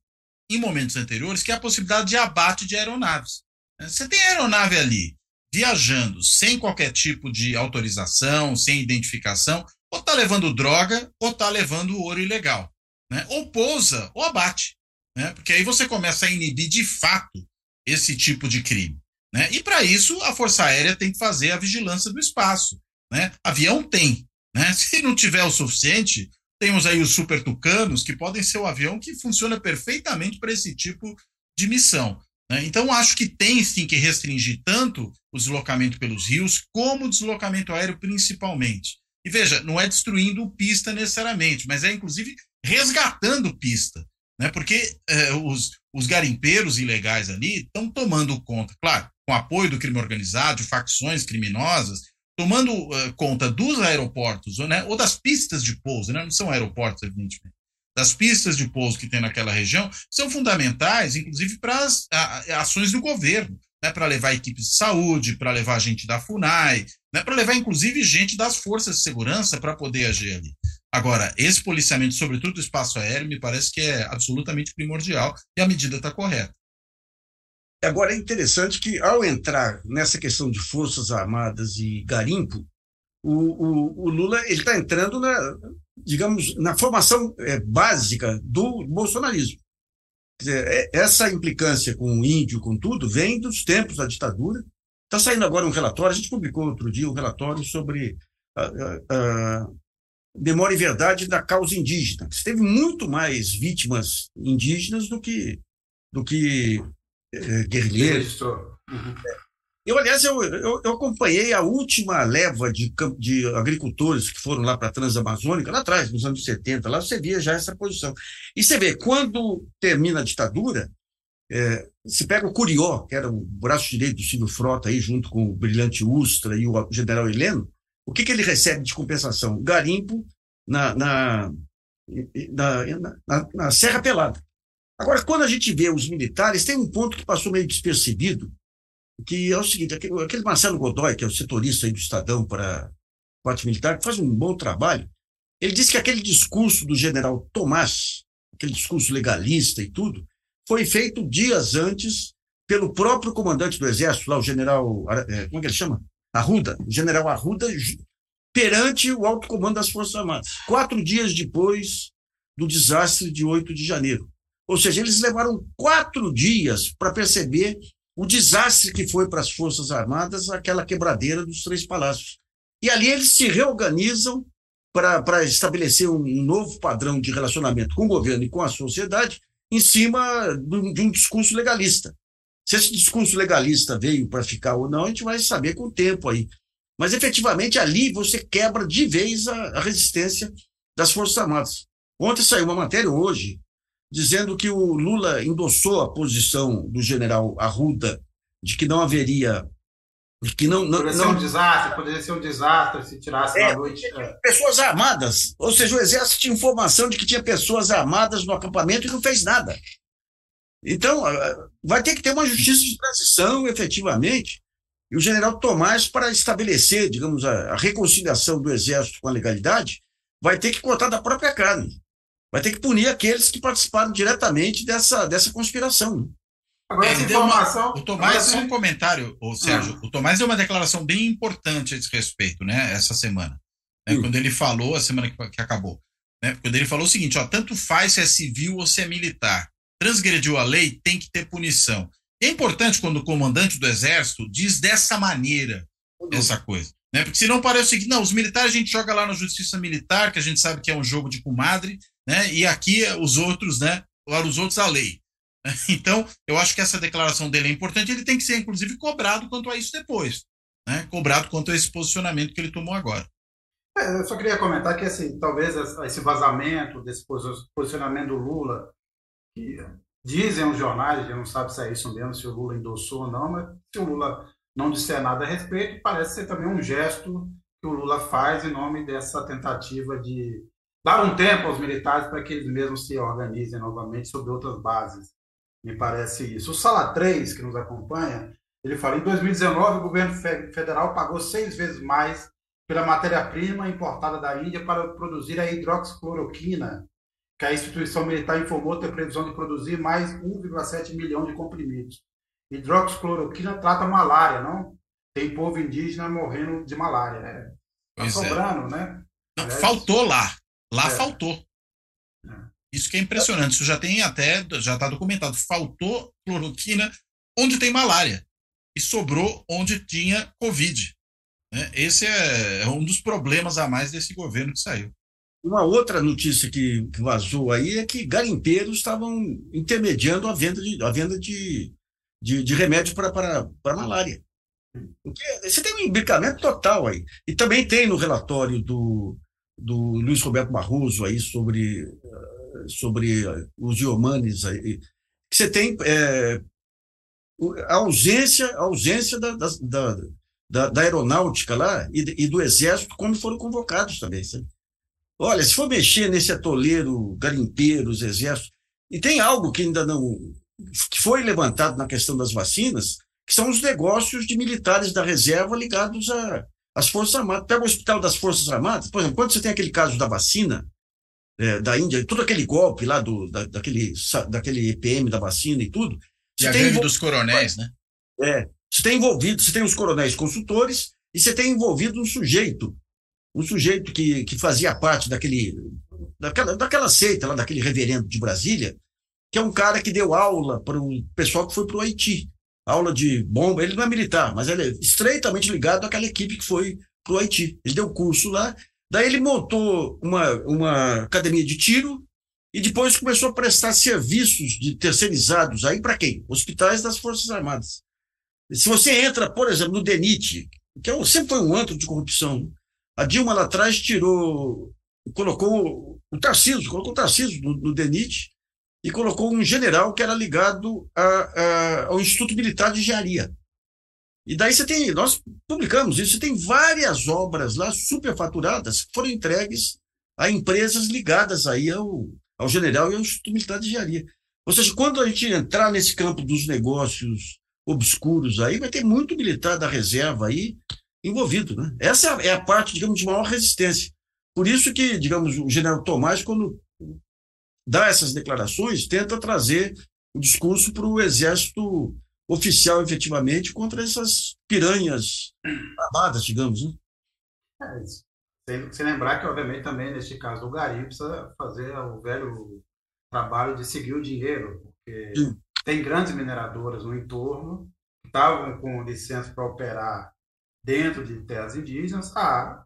em momentos anteriores, que é a possibilidade de abate de aeronaves. Você tem aeronave ali viajando sem qualquer tipo de autorização, sem identificação, ou está levando droga, ou está levando ouro ilegal. Né? Ou pousa, ou abate. Né? Porque aí você começa a inibir de fato esse tipo de crime. Né? E para isso, a Força Aérea tem que fazer a vigilância do espaço. Né? Avião tem. Né? Se não tiver o suficiente, temos aí os super tucanos, que podem ser o avião que funciona perfeitamente para esse tipo de missão. Né? Então, acho que tem sim que restringir tanto o deslocamento pelos rios, como o deslocamento aéreo, principalmente. E veja, não é destruindo pista necessariamente, mas é inclusive resgatando pista. Né? Porque é, os, os garimpeiros ilegais ali estão tomando conta, claro, com apoio do crime organizado, de facções criminosas, tomando uh, conta dos aeroportos né, ou das pistas de pouso, né, não são aeroportos, evidentemente, das pistas de pouso que tem naquela região, são fundamentais, inclusive, para as ações do governo, né, para levar equipes de saúde, para levar gente da FUNAI, né, para levar, inclusive, gente das forças de segurança para poder agir ali. Agora, esse policiamento, sobretudo do espaço aéreo, me parece que é absolutamente primordial e a medida está correta. Agora é interessante que, ao entrar nessa questão de Forças Armadas e garimpo, o, o, o Lula está entrando na, digamos, na formação é, básica do bolsonarismo. Dizer, é, essa implicância com o índio, com tudo, vem dos tempos da ditadura. Está saindo agora um relatório, a gente publicou outro dia um relatório sobre memória e verdade da causa indígena. Teve muito mais vítimas indígenas do que, do que é, guerrilheiros. Uhum. Eu, aliás, eu, eu, eu, acompanhei a última leva de, de agricultores que foram lá para a Transamazônica, lá atrás, nos anos 70, lá você via já essa posição. E você vê, quando termina a ditadura, é, se pega o Curió, que era o braço direito do Silvio Frota, aí, junto com o brilhante Ustra e o general Heleno, o que, que ele recebe de compensação? Garimpo na, na, na, na, na Serra Pelada. Agora, quando a gente vê os militares, tem um ponto que passou meio despercebido, que é o seguinte: aquele Marcelo Godoy, que é o setorista do Estadão para parte militar, que faz um bom trabalho, ele disse que aquele discurso do general Tomás, aquele discurso legalista e tudo, foi feito dias antes pelo próprio comandante do Exército, lá o general, é, como é que ele chama? Arruda, o general Arruda, perante o alto comando das Forças Armadas, quatro dias depois do desastre de 8 de janeiro. Ou seja, eles levaram quatro dias para perceber o desastre que foi para as Forças Armadas aquela quebradeira dos Três Palácios. E ali eles se reorganizam para estabelecer um, um, novo padrão de relacionamento com o governo e com a sociedade em cima de, de um discurso legalista. Se esse discurso legalista veio para ficar ou não, a gente vai saber com o tempo aí. Mas efetivamente ali você quebra de vez a, a resistência das Forças Armadas. Ontem saiu uma matéria, hoje, dizendo que o Lula endossou a posição do general Arruda de que não haveria. De que não, não, poderia não, ser um desastre, poderia ser um desastre se tirasse É, na noite. é. pessoas armadas. Ou seja, o exército tinha informação de que tinha pessoas armadas no acampamento e não fez nada. Então, ah, vai ter que ter uma justiça de transição, efetivamente, e o general Tomás, para estabelecer, digamos, a, a reconciliação do exército com a legalidade, vai ter que cortar da própria carne. Vai ter que punir aqueles que participaram diretamente dessa, dessa conspiração. né? Agora, essa deu uma- informação. O Tomás, agora, só um comentário, ô, Sérgio. O Tomás deu uma declaração bem importante a esse respeito, né? Essa semana. né, Hum. Quando ele falou, a semana que, que acabou. Né, quando ele falou o seguinte: ó, tanto faz se é civil ou se é militar. Transgrediu a lei, tem que ter punição. É importante quando o comandante do exército diz dessa maneira essa coisa. Né? Porque senão parece o seguinte: não, os militares a gente joga lá na justiça militar, que a gente sabe que é um jogo de comadre, né? E aqui os outros, né? Para os outros a lei. Então, eu acho que essa declaração dele é importante, ele tem que ser, inclusive, cobrado quanto a isso depois. Né? Cobrado quanto a esse posicionamento que ele tomou agora. É, eu só queria comentar que assim, talvez esse vazamento desse posi- posicionamento do Lula, que dizem os jornais, gente não sabe se é isso mesmo, se o Lula endossou ou não, mas se o Lula não disser nada a respeito, parece ser também um gesto que o Lula faz em nome dessa tentativa de dar um tempo aos militares para que eles mesmos se organizem novamente sobre outras bases. Me parece isso. O Sala 3, que nos acompanha, ele fala: em 2019, o governo fe- federal pagou seis vezes mais pela matéria-prima importada da Índia para produzir a hidroxicloroquina, que a instituição militar informou ter previsão de produzir mais 1,7 milhão de comprimidos. Hidroxicloroquina trata malária, não? Tem povo indígena morrendo de malária. É, tá é. sobrando, né? Não, Aliás, faltou lá. Lá É. faltou. É. Isso que é impressionante. Isso já tem até, já está documentado. Faltou cloroquina onde tem malária. E sobrou onde tinha Covid. né? Esse é, é um dos problemas a mais desse governo que saiu. Uma outra notícia que, que vazou aí é que garimpeiros estavam intermediando a venda de, a venda de, de, de remédio para, para, para malária. Porque você tem um imbricamento total aí. E também tem no relatório do, do Luiz Roberto Barroso aí sobre, eh, sobre eh, os iomanes aí, que você tem o- a ausência, a ausência da, da, da- da aeronáutica lá e, e do exército, como foram convocados também. sabe? Olha, se for mexer nesse atoleiro, garimpeiros, exército, e tem algo que ainda não que foi levantado na questão das vacinas, que são os negócios de militares da reserva ligados a- às Forças Armadas. Pega o Hospital das Forças Armadas, por exemplo, quando você tem aquele caso da vacina eh, da Índia, todo aquele golpe lá do, da, daquele, daquele EPM da vacina e tudo, E você a greve dos coronéis, né? é, você tem envolvido, você tem os coronéis consultores e você tem envolvido um sujeito, um sujeito que, que fazia parte daquele, daquela, daquela seita lá, daquele reverendo de Brasília, que é um cara que deu aula para o pessoal que foi para o Haiti. Aula de bomba, ele não é militar, mas ele é estreitamente ligado àquela equipe que foi para o Haiti. Ele deu curso lá, daí ele montou uma, uma academia de tiro e depois começou a prestar serviços de terceirizados aí para quem? Hospitais das Forças Armadas. Se você entra, por exemplo, no DENIT, que é um- sempre foi um antro de corrupção, a Dilma lá atrás tirou, colocou o Tarcísio, colocou o Tarcísio no, no DENIT e colocou um general que era ligado a- a- ao Instituto Militar de Engenharia. E daí você tem, nós publicamos isso, você tem várias obras lá superfaturadas que foram entregues a empresas ligadas aí ao, ao general e ao Instituto Militar de Engenharia. Ou seja, quando a gente entrar nesse campo dos negócios obscuros aí, vai ter muito militar da reserva aí envolvido, né? Essa é a, é a parte, digamos, de maior resistência. Por isso que, digamos, o general Tomás, quando dá essas declarações, tenta trazer o discurso para o exército oficial, efetivamente, contra essas piranhas armadas, digamos, né? É isso. Sem, sem lembrar que, obviamente, também neste caso do Gari, precisa fazer o velho trabalho de seguir o dinheiro, porque Sim. tem grandes mineradoras no entorno que estavam com licença para operar dentro de terras indígenas. A,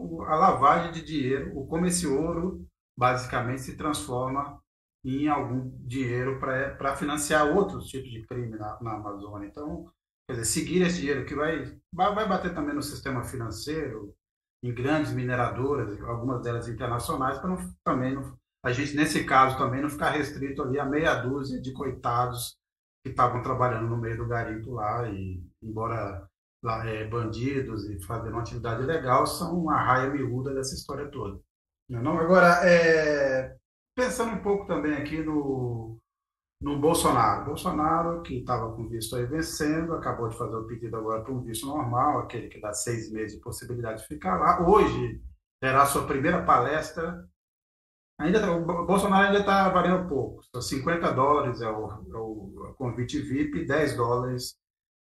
a lavagem de dinheiro, o como esse ouro basicamente se transforma em algum dinheiro para financiar outros tipos de crime na, na Amazônia. Então, quer dizer, seguir esse dinheiro que vai, vai bater também no sistema financeiro, em grandes mineradoras, algumas delas internacionais, para não, também não, a gente, nesse caso, também não ficar restrito ali a meia dúzia de coitados que estavam trabalhando no meio do garimpo lá, e embora bandidos e fazendo uma atividade legal, são uma raia miúda dessa história toda. Não, agora, é, pensando um pouco também aqui no, no Bolsonaro. Bolsonaro, que estava com visto aí vencendo, acabou de fazer o pedido agora para um visto normal, aquele que dá seis meses de possibilidade de ficar lá. Hoje terá a sua primeira palestra. Ainda tá, o Bolsonaro ainda está valendo pouco. 50 dólares é o, é o convite VIP, 10 dólares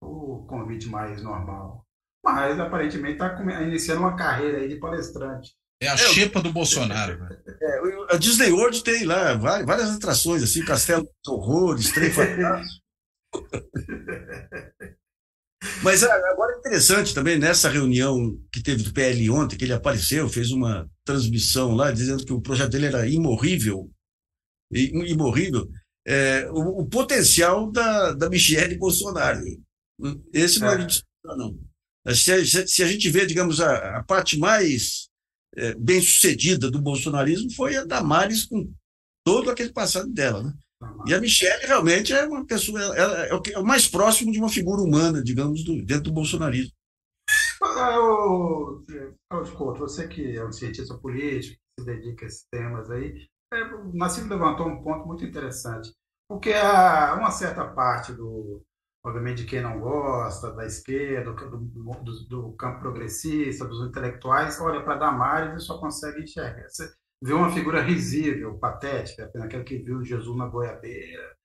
o convite mais normal. Mas aparentemente está iniciando uma carreira aí de palestrante. É a é, xepa do Bolsonaro. É, a Disney World tem lá várias, várias atrações, assim, Castelo dos Horrores, Trem Fantástico. Mas ah, agora é interessante também, nessa reunião que teve do PL ontem, que ele apareceu, fez uma transmissão lá, dizendo que o projeto dele era imorrível, imorrível, é, o, o, potencial da, da Michelle Bolsonaro. Esse não é, é não. Se, se, a gente vê, digamos, a, a parte mais é, bem sucedida do bolsonarismo foi a Damares com todo aquele passado dela, né? E a Michelle realmente é uma pessoa, ela é o, é o mais próximo de uma figura humana, digamos, do, dentro do bolsonarismo. Carlos Couto, você que é um cientista político, se dedica a esses temas aí, é, o Nassim levantou um ponto muito interessante, porque há uma certa parte do, obviamente, de quem não gosta, da esquerda, do, do, do campo progressista, dos intelectuais, olha para Damares e só consegue enxergar. Você vê uma figura risível, patética, aquela que viu Jesus na goiabeira,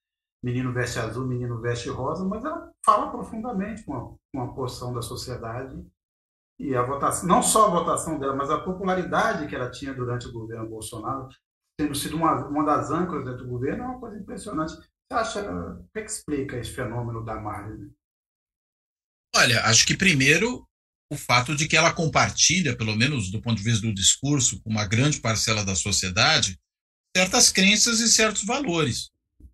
menino veste azul, menino veste rosa, mas ela fala profundamente com uma, uma porção da sociedade e a votação, não só a votação dela, mas a popularidade que ela tinha durante o governo Bolsonaro, tendo sido uma, uma das âncoras dentro do governo, é uma coisa impressionante. Acha, o que, é que explica esse fenômeno da Marvel? Olha, acho que primeiro o fato de que ela compartilha, pelo menos do ponto de vista do discurso, com uma grande parcela da sociedade, certas crenças e certos valores.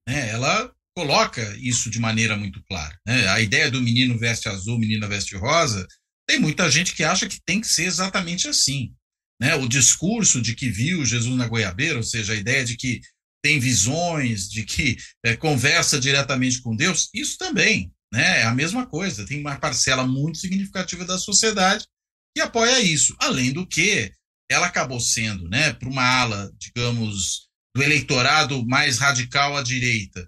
Né? Ela coloca isso de maneira muito clara. Né? A ideia do menino veste azul, menina veste rosa, tem muita gente que acha que tem que ser exatamente assim. Né? O discurso de que viu Jesus na goiabeira, ou seja, a ideia de que tem visões, de que é, conversa diretamente com Deus, isso também né, é a mesma coisa. Tem uma parcela muito significativa da sociedade que apoia isso. Além do que, ela acabou sendo, né, para uma ala, digamos, do eleitorado mais radical à direita,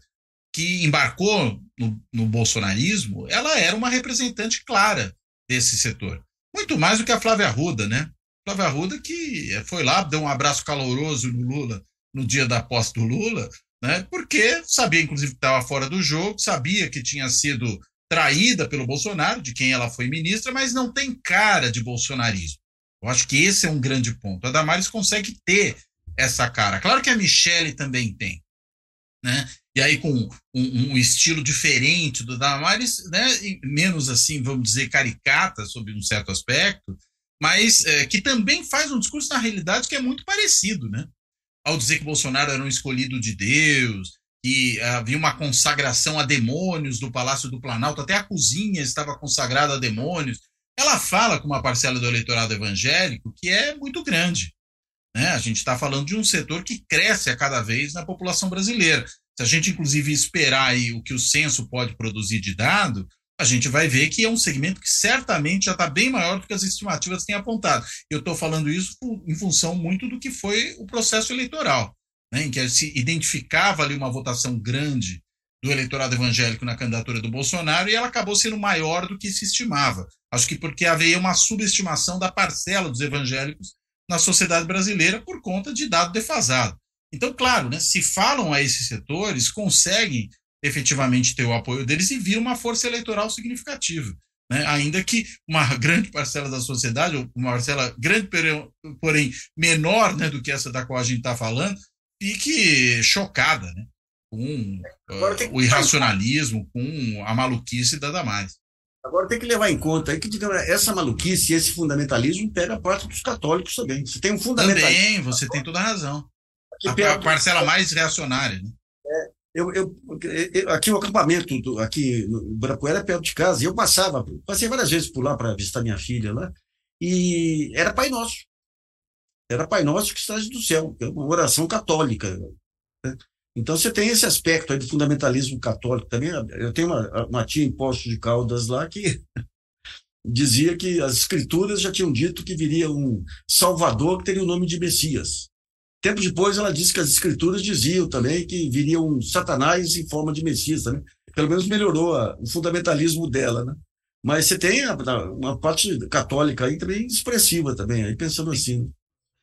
que embarcou no, no bolsonarismo, ela era uma representante clara desse setor. Muito mais do que a Flávia Arruda, né? Flávia Arruda que foi lá, deu um abraço caloroso no Lula no dia da posse do Lula, né, porque sabia, inclusive, que estava fora do jogo, sabia que tinha sido traída pelo Bolsonaro, de quem ela foi ministra, mas não tem cara de bolsonarismo. Eu acho que esse é um grande ponto. A Damares consegue ter essa cara. Claro que a Michelle também tem. Né? E aí com um, um estilo diferente do Damares, né? menos assim, vamos dizer, caricata sob um certo aspecto, mas é, que também faz um discurso na realidade que é muito parecido, né? Ao dizer que Bolsonaro era um escolhido de Deus, que havia uma consagração a demônios do Palácio do Planalto, até a cozinha estava consagrada a demônios. Ela fala com uma parcela do eleitorado evangélico que é muito grande. Né? A gente está falando de um setor que cresce a cada vez na população brasileira. Se a gente, inclusive, esperar aí o que o censo pode produzir de dado, a gente vai ver que é um segmento que certamente já está bem maior do que as estimativas têm apontado. Eu estou falando isso em função muito do que foi o processo eleitoral, né, em que se identificava ali uma votação grande do eleitorado evangélico na candidatura do Bolsonaro e ela acabou sendo maior do que se estimava. Acho que porque havia uma subestimação da parcela dos evangélicos na sociedade brasileira por conta de dado defasado. Então, claro, né, se falam a esses setores, conseguem efetivamente ter o apoio deles e vir uma força eleitoral significativa. Né? Ainda que uma grande parcela da sociedade, uma parcela grande, porém menor né, do que essa da qual a gente está falando, fique chocada né? com uh, o irracionalismo, com a maluquice da Damares. Agora tem que levar em conta que digamos, essa maluquice, esse fundamentalismo pega parte dos católicos também. Você tem um fundamentalismo. Também, você tem toda a razão. A, a parcela mais reacionária. Né? Eu, eu, eu, aqui o acampamento do, aqui no Ibirapuera é perto de casa, e eu passava, passei várias vezes por lá para visitar minha filha lá, e era Pai Nosso. Era Pai Nosso que estás do céu, é uma oração católica. Né? Então você tem esse aspecto aí do fundamentalismo católico também. Eu tenho uma, uma tia em Poços de Caldas lá que dizia que as escrituras já tinham dito que viria um Salvador que teria o nome de Messias. Tempo depois, ela disse que as escrituras diziam também que viria um Satanás em forma de Messias. Né? Pelo menos melhorou a, o fundamentalismo dela. Né? Mas você tem a, uma parte católica aí também expressiva também, aí pensando assim.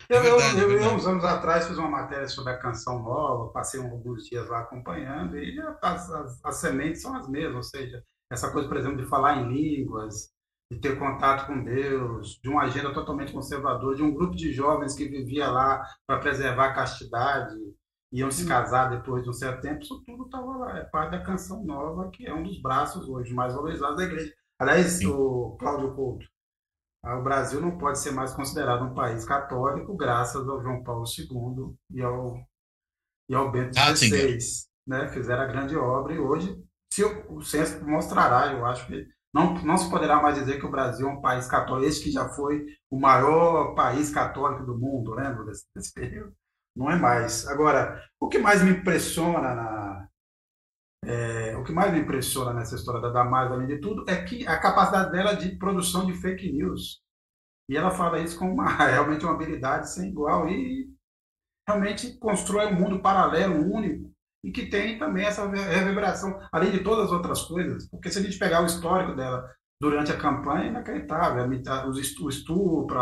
Eu, eu, eu, eu, uns anos atrás, fiz uma matéria sobre a canção nova, passei alguns dias lá acompanhando, e as, as, as sementes são as mesmas, ou seja, essa coisa, por exemplo, de falar em línguas, de ter contato com Deus, de uma agenda totalmente conservadora, de um grupo de jovens que vivia lá para preservar a castidade, iam se casar depois de um certo tempo, isso tudo estava lá. É parte da canção nova, que é um dos braços hoje mais valorizados da igreja. Aliás, Sim. o Cláudio Couto, o Brasil não pode ser mais considerado um país católico graças ao João Paulo II e ao, e ao Bento XVI. Né? Fizeram a grande obra e hoje, se o, o censo mostrará, eu acho que não, não se poderá mais dizer que o Brasil é um país católico, esse que já foi o maior país católico do mundo, lembra desse, desse período? Não é mais. Agora, o que mais me impressiona na, é, o que mais me impressiona nessa história da Damares, além de tudo, é que a capacidade dela de produção de fake news. E ela fala isso com uma, realmente uma habilidade sem igual e realmente constrói um mundo paralelo, único, e que tem também essa reverberação, além de todas as outras coisas. Porque se a gente pegar o histórico dela durante a campanha, é inacreditável. O estupro,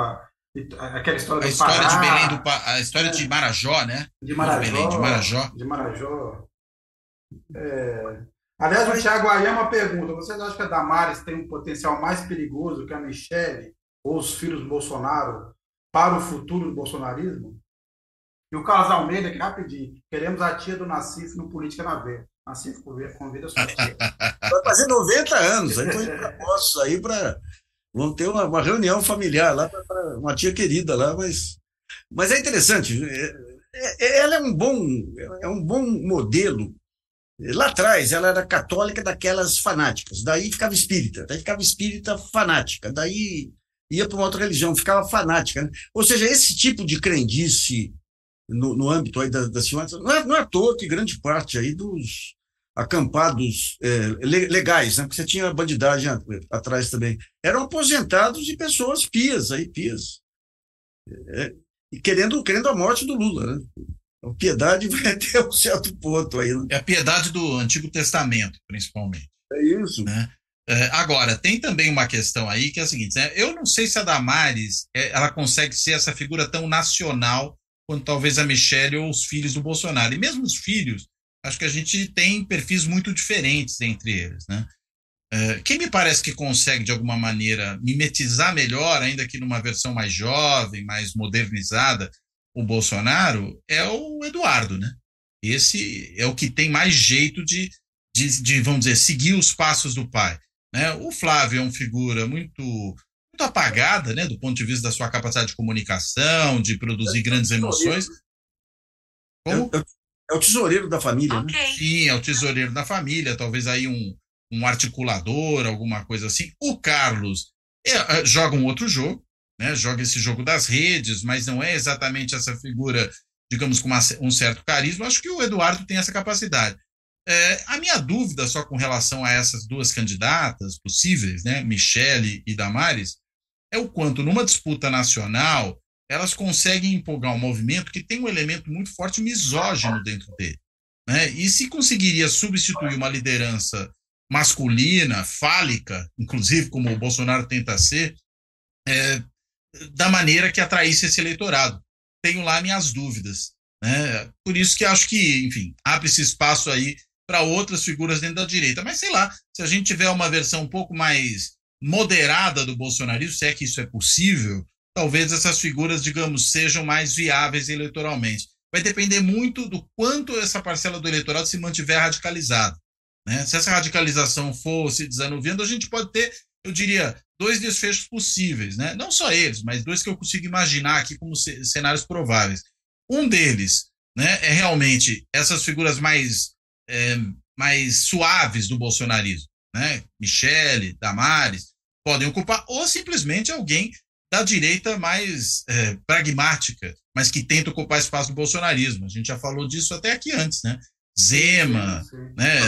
aquela história a do história Pará, de Belém do A história é, de Marajó, né? De Marajó. Belém, de Marajó. De Marajó. É... Aliás, o Thiago Ayama pergunta: vocês acham que a Damares tem um potencial mais perigoso que a Michelle ou os filhos do Bolsonaro para o futuro do bolsonarismo? E o Carlos Almeida, aqui rapidinho, queremos a tia do Nassif no Política na Veia. Nassif, convida a sua tia. Vai fazer 90 anos, aí estou indo aí para. Vamos ter uma, uma, reunião familiar lá para uma tia querida lá, mas. Mas é interessante. É, é, ela é um bom, é um bom modelo. Lá atrás, ela era católica daquelas fanáticas, daí ficava espírita, daí ficava espírita fanática, daí ia para uma outra religião, ficava fanática. Né? Ou seja, esse tipo de crendice no, no âmbito aí das, das senhoras, não é, não é à toa que grande parte aí dos acampados é, legais, né? porque você tinha bandidagem atrás também, eram aposentados e pessoas pias, aí, pias. É, e querendo, querendo a morte do Lula, né? A piedade vai até um certo ponto aí. Né? É a piedade do Antigo Testamento, principalmente. É isso. Né? É, agora, tem também uma questão aí que é a seguinte: né? eu não sei se a Damares é, ela consegue ser essa figura tão nacional quanto talvez a Michelle ou os filhos do Bolsonaro. E mesmo os filhos, acho que a gente tem perfis muito diferentes entre eles, né? Uh, quem me parece que consegue, de alguma maneira, mimetizar melhor, ainda que numa versão mais jovem, mais modernizada, o Bolsonaro, é o Eduardo, né? Esse é o que tem mais jeito de, de, de vamos dizer, seguir os passos do pai. Né? O Flávio é uma figura muito muito apagada, né, do ponto de vista da sua capacidade de comunicação, de produzir é grandes emoções. Como? É, é, o tesoureiro da família, okay. né? Sim, é o tesoureiro da família, talvez aí um, um articulador, alguma coisa assim. O Carlos é, é, joga um outro jogo, né? Joga esse jogo das redes, mas não é exatamente essa figura, digamos, com uma, um certo carisma. Acho que o Eduardo tem essa capacidade. É, a minha dúvida só com relação a essas duas candidatas possíveis, né, Michele e Damares, é o quanto numa disputa nacional elas conseguem empolgar um movimento que tem um elemento muito forte misógino dentro dele. Né? E se conseguiria substituir uma liderança masculina, fálica, inclusive como o Bolsonaro tenta ser, é, da maneira que atraísse esse eleitorado. Tenho lá minhas dúvidas. Né? Por isso que acho que, enfim, abre esse espaço aí para outras figuras dentro da direita. Mas sei lá, se a gente tiver uma versão um pouco mais moderada do bolsonarismo, se é que isso é possível, talvez essas figuras, digamos, sejam mais viáveis eleitoralmente. Vai depender muito do quanto essa parcela do eleitorado se mantiver radicalizada. Né? Se essa radicalização for se desanuviando, a gente pode ter, eu diria, dois desfechos possíveis. Né? Não só eles, mas dois que eu consigo imaginar aqui como cenários prováveis. Um deles né, é realmente essas figuras mais é, mais suaves do bolsonarismo, né? Michele, Damares, podem ocupar, ou simplesmente alguém da direita mais é, pragmática, mas que tenta ocupar espaço do bolsonarismo. A gente já falou disso até aqui antes, né? Zema, sim, sim. né?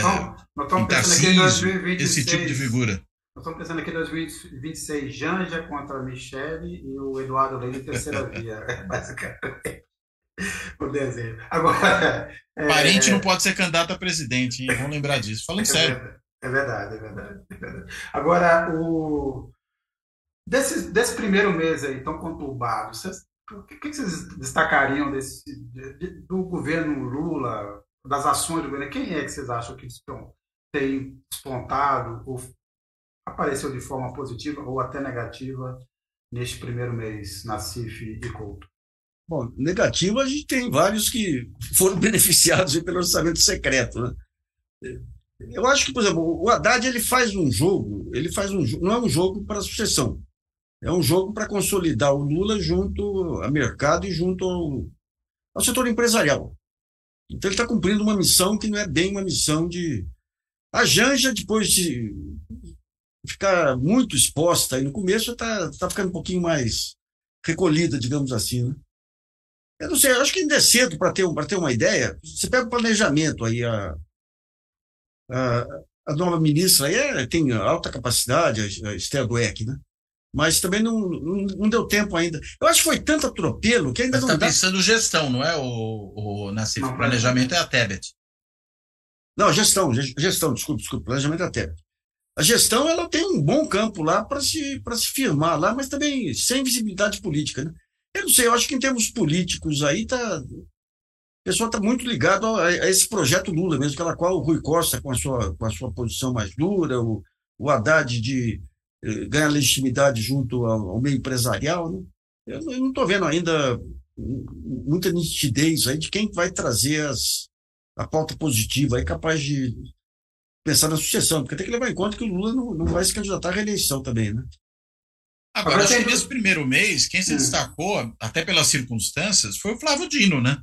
Tarcísio, esse tipo de figura. Nós estamos pensando aqui em 2026, Janja contra Michele e o Eduardo Leite terceira via, basicamente. O desenho. Agora. É... Parente não pode ser candidato a presidente, hein? Vamos lembrar disso. Falando é sério. É verdade, é verdade, é verdade. Agora, o... desse, desse primeiro mês aí tão conturbado, vocês, o que, que vocês destacariam desse, do governo Lula, das ações do governo? Quem é que vocês acham que tem despontado ou apareceu de forma positiva ou até negativa neste primeiro mês na CIF e Couto? Bom, negativo a gente tem vários que foram beneficiados pelo orçamento secreto, né? Eu acho que, por exemplo, o Haddad ele faz um jogo, ele faz um não é um jogo para sucessão, é um jogo para consolidar o Lula junto ao mercado e junto ao, ao setor empresarial. Então ele está cumprindo uma missão que não é bem uma missão de a Janja depois de ficar muito exposta aí no começo, está tá ficando um pouquinho mais recolhida, digamos assim. Né? Eu não sei, eu acho que ainda é cedo para ter, ter uma ideia. Você pega o planejamento aí, a, a, nova ministra é, tem alta capacidade, a Esther Dweck, né? Mas também não, não, não, deu tempo ainda. Eu acho que foi tanto atropelo que ainda Mas não está pensando gestão, não é o, o Nassif? Não, planejamento é a Tebet. Não, gestão, gestão, desculpa, desculpa, planejamento é a Tebet. A gestão ela tem um bom campo lá para se, se firmar lá, mas também sem visibilidade política. Né? Eu não sei, eu acho que em termos políticos aí tá, pessoal está muito ligado a, a, esse projeto Lula mesmo, aquela qual o Rui Costa com a sua, com a sua posição mais dura, o, o Haddad de eh, ganhar legitimidade junto ao, ao meio empresarial. Né? Eu, eu não estou vendo ainda muita nitidez aí de quem vai trazer as, a pauta positiva aí capaz de pensar na sucessão, porque tem que levar em conta que o Lula não, não vai se candidatar à reeleição também, né? Agora, acho que nesse primeiro mês, quem se hum. destacou, até pelas circunstâncias, foi o Flávio Dino, né?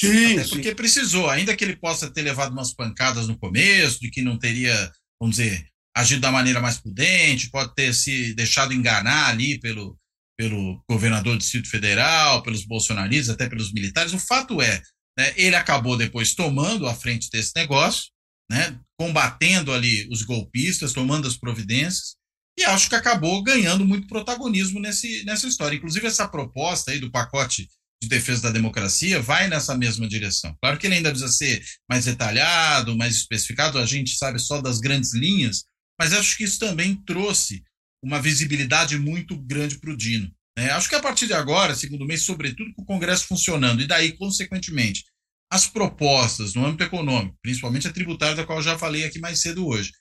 Sim, até porque sim. precisou, ainda que ele possa ter levado umas pancadas no começo, de que não teria, vamos dizer, agido da maneira mais prudente, pode ter se deixado enganar ali pelo, pelo governador do Distrito Federal, pelos bolsonaristas, até pelos militares. O fato é, né, ele acabou depois tomando a frente desse negócio, né, combatendo ali os golpistas, tomando as providências, e acho que acabou ganhando muito protagonismo nesse, nessa história. Inclusive, essa proposta aí do pacote de defesa da democracia vai nessa mesma direção. Claro que ele ainda precisa ser mais detalhado, mais especificado, a gente sabe só das grandes linhas, mas acho que isso também trouxe uma visibilidade muito grande para o Dino. Né? Acho que a partir de agora, segundo mês, sobretudo com o Congresso funcionando, e daí, consequentemente, as propostas no âmbito econômico, principalmente a tributária, da qual eu já falei aqui mais cedo hoje,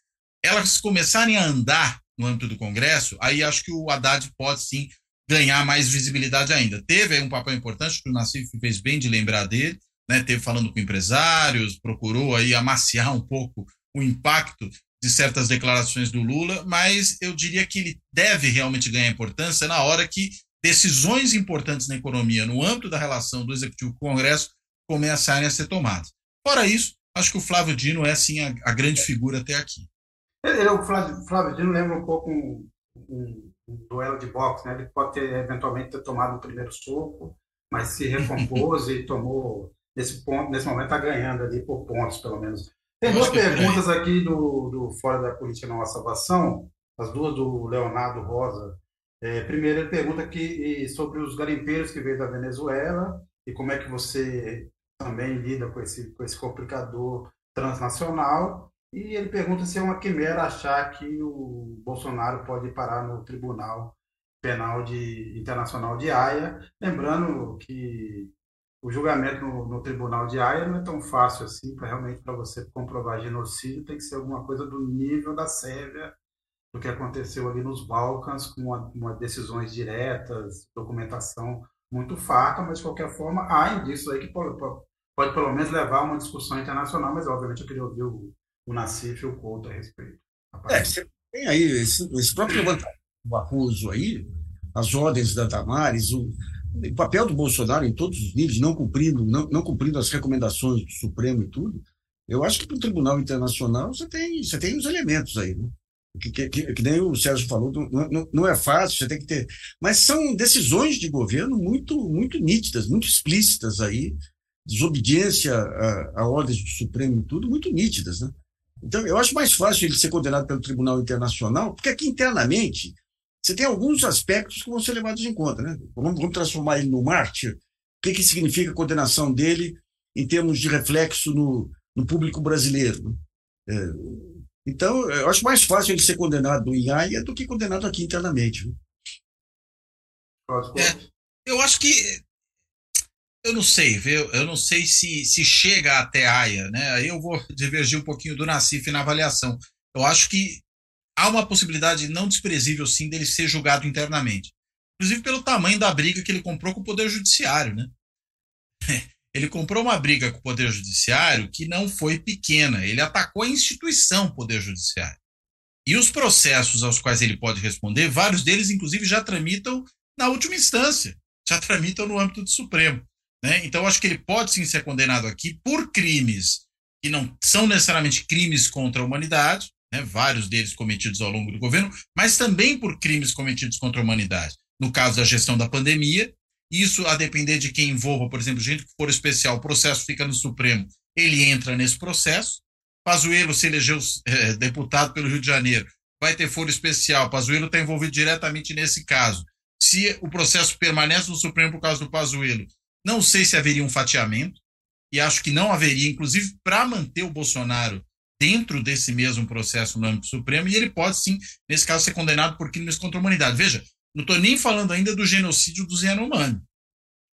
elas começarem a andar no âmbito do Congresso, aí acho que o Haddad pode sim ganhar mais visibilidade ainda. Teve aí um papel importante, que o Nassif fez bem de lembrar dele, né? teve falando com empresários, procurou aí amaciar um pouco o impacto de certas declarações do Lula, mas eu diria que ele deve realmente ganhar importância na hora que decisões importantes na economia, no âmbito da relação do Executivo com o Congresso, começarem a ser tomadas. Fora isso, acho que o Flávio Dino é, sim, a, a grande figura até aqui. Ele, o Flávio, Flávio Dino lembra um pouco um, um, duelo de boxe, né? Ele pode ter, eventualmente, ter tomado o primeiro soco, mas se recompôs e tomou, nesse, ponto, nesse momento, está ganhando ali por pontos, pelo menos. Tem duas perguntas aqui do, do Fora da Política Não Salvação, as duas do Leonardo Rosa. É, primeiro, ele pergunta aqui sobre os garimpeiros que veio da Venezuela e como é que você também lida com esse, com esse complicador transnacional. E ele pergunta se é uma quimera achar que o Bolsonaro pode parar no Tribunal Penal de, Internacional de Haia. Lembrando que o julgamento no, no Tribunal de Haia não é tão fácil assim, para realmente para você comprovar genocídio, tem que ser alguma coisa do nível da Sérvia, do que aconteceu ali nos Balcãs, com uma, uma decisões diretas, documentação muito farta, mas de qualquer forma há indícios aí que pode, pode, pode pelo menos levar a uma discussão internacional, mas obviamente eu queria ouvir o, o Nassif e o Couto a respeito. É, você tem aí esse, esse próprio levantamento do Arruso aí, as ordens da Damares, o, o, papel do Bolsonaro em todos os níveis, não cumprindo, não, não cumprindo as recomendações do Supremo e tudo, Eu acho que para o Tribunal Internacional você tem, você tem os elementos aí, né? Que, que, que, que, nem o Sérgio falou, não, não, não, é fácil, você tem que ter. Mas são decisões de governo muito, muito nítidas, muito explícitas aí, desobediência a, a ordens do Supremo e tudo, muito nítidas, né? Então, eu acho mais fácil ele ser condenado pelo Tribunal Internacional, porque aqui internamente você tem alguns aspectos que vão ser levados em conta, né? Vamos, vamos transformar ele no mártir. O que, que significa a condenação dele em termos de reflexo no, no público brasileiro? Né? É, então, eu acho mais fácil ele ser condenado em Haia do que condenado aqui internamente. É, eu acho que eu não sei, viu? Eu não sei se, se chega até Haia, né? Aí eu vou divergir um pouquinho do Nacife na avaliação. Eu acho que há uma possibilidade não desprezível, sim, dele ser julgado internamente. Inclusive pelo tamanho da briga que ele comprou com o Poder Judiciário, né? Ele comprou uma briga com o Poder Judiciário que não foi pequena. Ele atacou a instituição Poder Judiciário. E os processos aos quais ele pode responder, vários deles, inclusive, já tramitam na última instância, já tramitam no âmbito do Supremo. Né? Então, acho que ele pode sim ser condenado aqui por crimes que não são necessariamente crimes contra a humanidade, né? vários deles cometidos ao longo do governo, mas também por crimes cometidos contra a humanidade. No caso da gestão da pandemia, isso a depender de quem envolva, por exemplo, gente que for especial, o processo fica no Supremo, ele entra nesse processo. Pazuello se elegeu é, deputado pelo Rio de Janeiro, vai ter foro especial. Pazuello está envolvido diretamente nesse caso. Se o processo permanece no Supremo por causa do Pazuello, não sei se haveria um fatiamento, e acho que não haveria, inclusive para manter o Bolsonaro dentro desse mesmo processo no âmbito Supremo, e ele pode sim, nesse caso, ser condenado por crimes contra a humanidade. Veja, não estou nem falando ainda do genocídio dos Yanomami.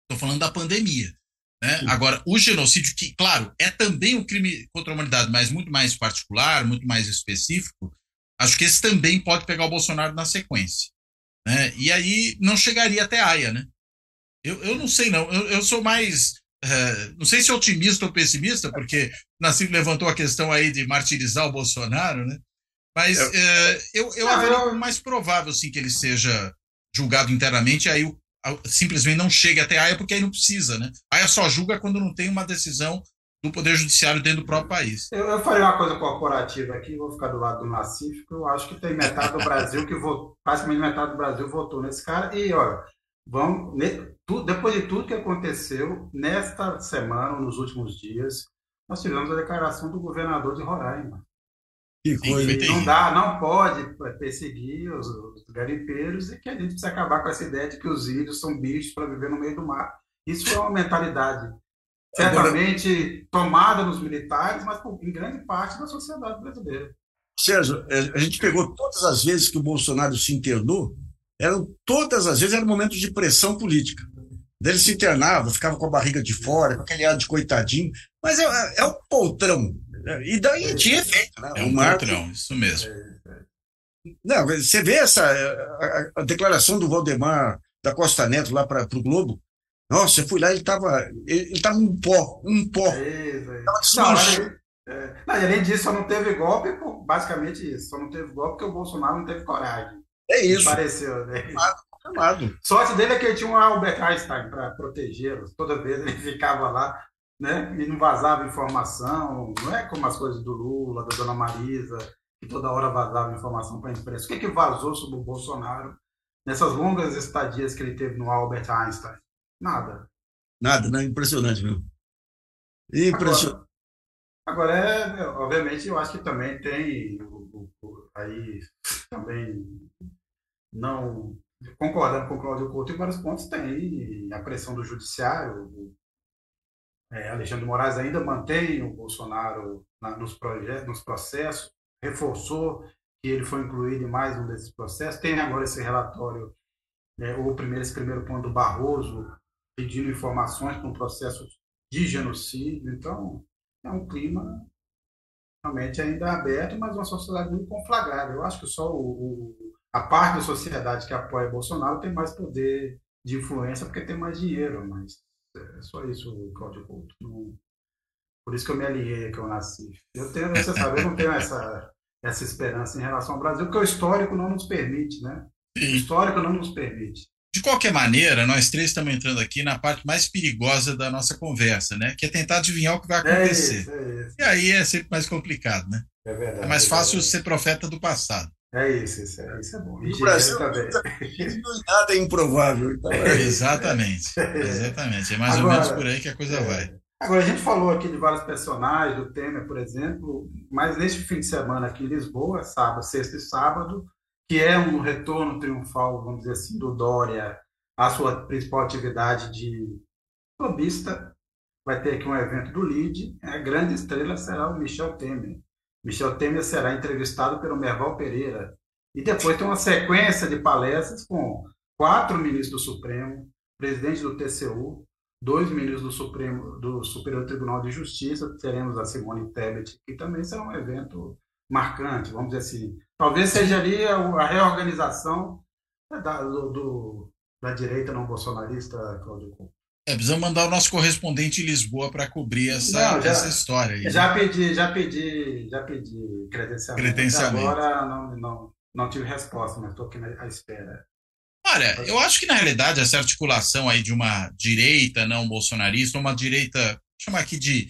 Estou falando da pandemia. Né? Agora, o genocídio, que, claro, é também um crime contra a humanidade, mas muito mais particular, muito mais específico, acho que esse também pode pegar o Bolsonaro na sequência. Né? E aí não chegaria até Haia, né? Eu, eu não sei, não. Eu, eu sou mais. Uh, não sei se otimista ou pessimista, porque Nassim levantou a questão aí de martirizar o Bolsonaro, né? Mas eu, uh, eu, eu acho mais provável, sim, que ele seja julgado internamente, aí o, simplesmente não chega até a AIA, porque aí não precisa, né? A AIA só julga quando não tem uma decisão do Poder Judiciário dentro do próprio país. Eu, eu falei uma coisa corporativa aqui, vou ficar do lado do Nassif, porque eu acho que tem metade do Brasil que votou, praticamente metade do Brasil votou nesse cara, e olha, vamos, depois de tudo que aconteceu, nesta semana, nos últimos dias, nós tivemos a declaração do governador de Roraima. Que coisa. Não dá, não pode perseguir os, os garimpeiros e que a gente precisa acabar com essa ideia de que os índios são bichos para viver no meio do mar. Isso é uma mentalidade certamente tomada nos militares, mas em grande parte da sociedade brasileira. Sérgio, é, a gente pegou todas as vezes que o Bolsonaro se internou, eram todas as vezes eram momentos de pressão política. Ele se internava, ficava com a barriga de fora, com aquele ar de coitadinho, mas é, é, é o poltrão e daí tinha efeito, né? É um Marco, patrão, isso mesmo. Não, você vê essa a, a, declaração do Valdemar da Costa Neto lá para o Globo. Nossa, eu fui lá, ele estava ele, ele tava um pó, um pó. É, é. Não, é, não, e além disso, só não teve golpe, basicamente isso. Só não teve golpe porque o Bolsonaro não teve coragem. É isso. Pareceu, né? Amado. Sorte dele é que ele tinha um Albert Einstein para protegê-lo. Toda vez ele ficava lá né? E não vazava informação, não é como as coisas do Lula, da Dona Marisa, que toda hora vazava informação para a imprensa. O que, que vazou sobre o Bolsonaro nessas longas estadias que ele teve no Albert Einstein? Nada. Nada, né? Impressionante mesmo. Impressionante. Agora, agora é, obviamente, eu acho que também tem aí também não concordando com o Cláudio Couto em vários pontos tem a pressão do judiciário, é, Alexandre Moraes ainda mantém o Bolsonaro na, nos, projetos, nos processos, reforçou que ele foi incluído em mais um desses processos. Tem agora esse relatório, é, o primeiro, esse primeiro ponto do Barroso, pedindo informações para um processo de genocídio. Então, é um clima realmente ainda aberto, mas uma sociedade muito conflagrada. Eu acho que só o, o, a parte da sociedade que apoia Bolsonaro tem mais poder de influência porque tem mais dinheiro, mas é só isso, Cláudio Couto. Não... Por isso que eu me alinhei que eu nasci. Eu tenho, você sabe, eu não tenho essa, essa esperança em relação ao Brasil, porque o histórico não nos permite, né? O histórico não nos permite. De qualquer maneira, nós três estamos entrando aqui na parte mais perigosa da nossa conversa, né? Que é tentar adivinhar o que vai acontecer. É isso, é isso. E aí é sempre mais complicado, né? É verdade. É mais fácil é ser profeta do passado. É isso, isso é, isso é bom. No Brasil, também. nada é improvável. Então é exatamente, exatamente. É mais Agora, ou menos por aí que a coisa é. vai. Agora, a gente falou aqui de vários personagens, do Temer, por exemplo, mas neste fim de semana aqui em Lisboa, sábado, sexta e sábado, que é um retorno triunfal, vamos dizer assim, do Dória à sua principal atividade de lobista. Vai ter aqui um evento do LID. A grande estrela será o Michel Temer. Michel Temer será entrevistado pelo Merval Pereira. E depois tem uma sequência de palestras com quatro ministros do Supremo, presidente do TCU, dois ministros do Supremo do Superior Tribunal de Justiça, teremos a Simone Tebet, que também será um evento marcante, vamos dizer assim. Talvez seja ali a, reorganização da, do, da direita não bolsonarista, Cláudio Couto. É, precisamos mandar o nosso correspondente em Lisboa para cobrir essa, não, já, essa história. Aí, já né? pedi, já pedi, já pedi credenciamento. credenciamento. agora não, não, não tive resposta, mas estou aqui à espera. Olha, eu acho que na realidade essa articulação aí de uma direita não bolsonarista, uma direita, chamar aqui de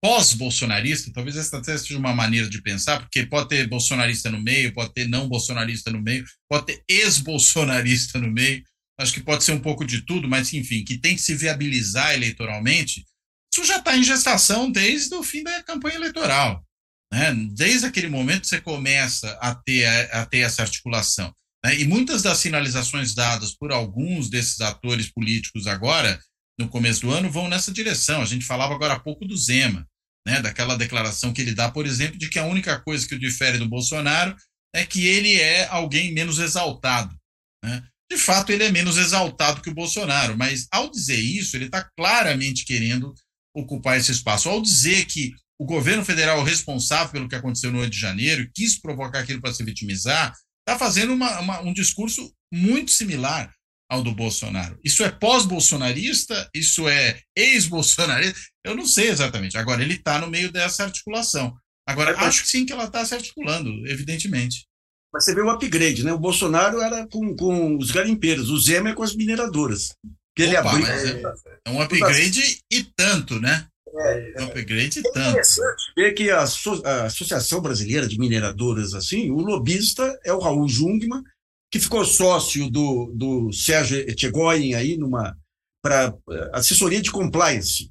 pós-bolsonarista, talvez essa até seja uma maneira de pensar, porque pode ter bolsonarista no meio, pode ter não bolsonarista no meio, pode ter ex-bolsonarista no meio, acho que pode ser um pouco de tudo, mas enfim, que tem que se viabilizar eleitoralmente, isso já está em gestação desde o fim da campanha eleitoral. Né? Desde aquele momento você começa a ter, a, ter essa articulação. Né? E muitas das sinalizações dadas por alguns desses atores políticos agora no começo do ano vão nessa direção. A gente falava agora há pouco do Zema, né, daquela declaração que ele dá, por exemplo, de que a única coisa que o difere do Bolsonaro é que ele é alguém menos exaltado. Né? De fato, ele é menos exaltado que o Bolsonaro, mas ao dizer isso, ele está claramente querendo ocupar esse espaço. Ao dizer que o governo federal é responsável pelo que aconteceu no 8 de janeiro, quis provocar aquilo para se vitimizar, está fazendo uma, uma, um discurso muito similar ao do Bolsonaro. Isso é pós-bolsonarista? Isso é ex-bolsonarista? Eu não sei exatamente. Agora, ele está no meio dessa articulação. Agora, acho sim que ela está se articulando, evidentemente. Mas você vê um upgrade, né? O Bolsonaro era com, com os garimpeiros, o Zema é com as mineradoras. Que ele Opa, é, é, um upgrade e tanto, né? É, é um upgrade e tanto. É interessante ver que a, a Associação Brasileira de Mineradoras, assim, o lobista é o Raul Jungmann, que ficou sócio do, do Sérgio Etchegoyen aí numa para eh, assessoria de compliance.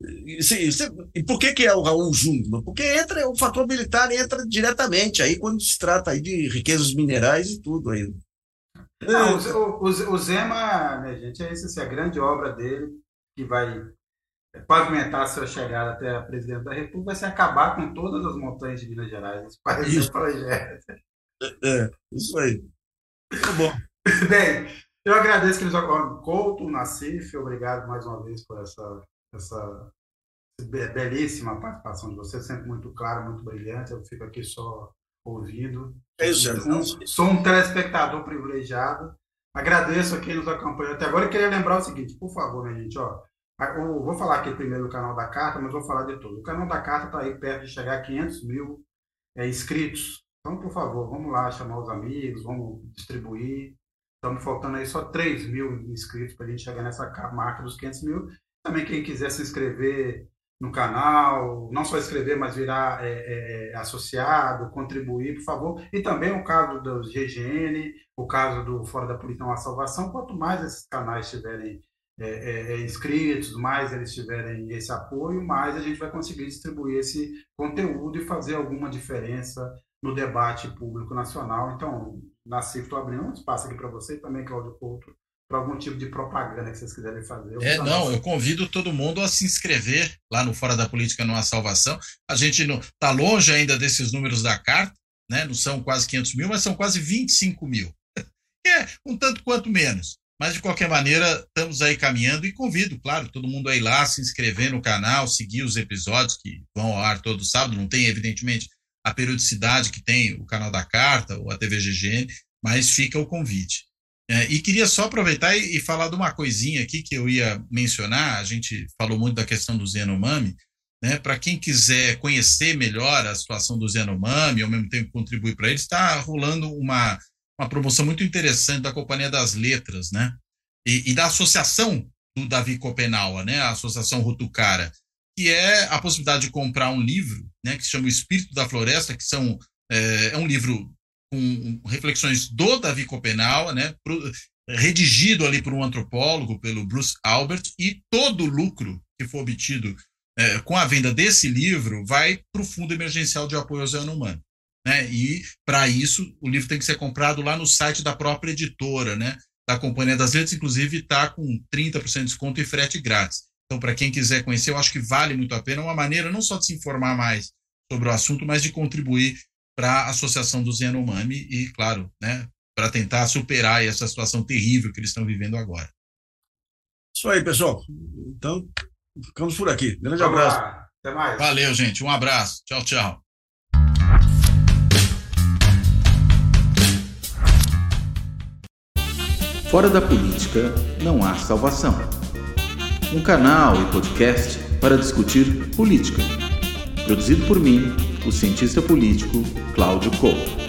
E, e, por que, que é o Raul Jungmann? Porque entra, o fator militar entra diretamente aí quando se trata aí de riquezas minerais e tudo aí. Não, o, o, o Zema, né, gente, é essa é a grande obra dele que vai pavimentar a sua chegada até a presidente da República, vai ser acabar com todas as montanhas de Minas Gerais. Parece isso. projeto. É, é, isso aí. Tá bom. Bem, eu agradeço que eles Couto, Nassif, obrigado mais uma vez por essa, essa belíssima participação de você, sempre muito clara, muito brilhante. Eu fico aqui só ouvindo. É isso, então, Sou um telespectador privilegiado. Agradeço a quem nos acompanhou até agora e queria lembrar o seguinte, por favor, minha gente, ó, eu vou falar aqui primeiro do canal da Carta, mas vou falar de tudo. O canal da Carta está aí perto de chegar a 500 mil é, inscritos. Então, por favor, vamos lá chamar os amigos, vamos distribuir. Estamos faltando aí só 3 mil inscritos para a gente chegar nessa marca dos 500 mil. Também quem quiser se inscrever no canal, não só inscrever, mas virar é, é, é associado, contribuir, por favor. E também o caso dos GGN, o caso do Fora da Política uma Salvação. Quanto mais esses canais estiverem é, é, é, inscritos, mais eles tiverem esse apoio, mais a gente vai conseguir distribuir esse conteúdo e fazer alguma diferença no debate público nacional. Então, na CIF, estou abrindo um espaço aqui para você e também, Cláudio Couto, para algum tipo de propaganda que vocês quiserem fazer. Eu é, não, eu convido todo mundo a se inscrever lá no Fora da Política Não Há Salvação. A gente está longe ainda desses números da carta, né? não são quase 500 mil, mas são quase 25 mil. É um tanto quanto menos. Mas, de qualquer maneira, estamos aí caminhando e convido, claro, todo mundo a ir lá, se inscrever no canal, seguir os episódios que vão ao ar todo sábado. Não tem, evidentemente, a periodicidade que tem o canal da Carta ou a TV GGN, mas fica o convite. É, e queria só aproveitar e, e, falar de uma coisinha aqui que eu ia mencionar. A gente falou muito da questão do Zenomami. Né? Para quem quiser conhecer melhor a situação do Zenomami, ao mesmo tempo contribuir para ele, está rolando uma, uma promoção muito interessante da Companhia das Letras, né? E, e da associação do Davi Copenau, né? A Associação Rutucara, que é a possibilidade de comprar um livro, né? Que se chama O Espírito da Floresta, que são é, é um livro com reflexões do Davi Copenau, né? Redigido ali por um antropólogo, pelo Bruce Albert, e todo o lucro que for obtido é, com a venda desse livro vai para o Fundo Emergencial de Apoio ao Oceano Humano. Né? E, para isso, o livro tem que ser comprado lá no site da própria editora, né? da Companhia das Letras, inclusive está com 30% de desconto e frete grátis. Então, para quem quiser conhecer, eu acho que vale muito a pena. É uma maneira não só de se informar mais sobre o assunto, mas de contribuir para a Associação do Yanomami e, claro, né, para tentar superar essa situação terrível que eles estão vivendo agora. Isso aí, pessoal. Então, ficamos por aqui. Grande Vamos abraço. Lá. Até mais. Valeu, gente. Um abraço. Tchau, tchau. Fora da política não há salvação. Um canal e podcast para discutir política. Produzido por mim, o cientista político Cláudio Couto.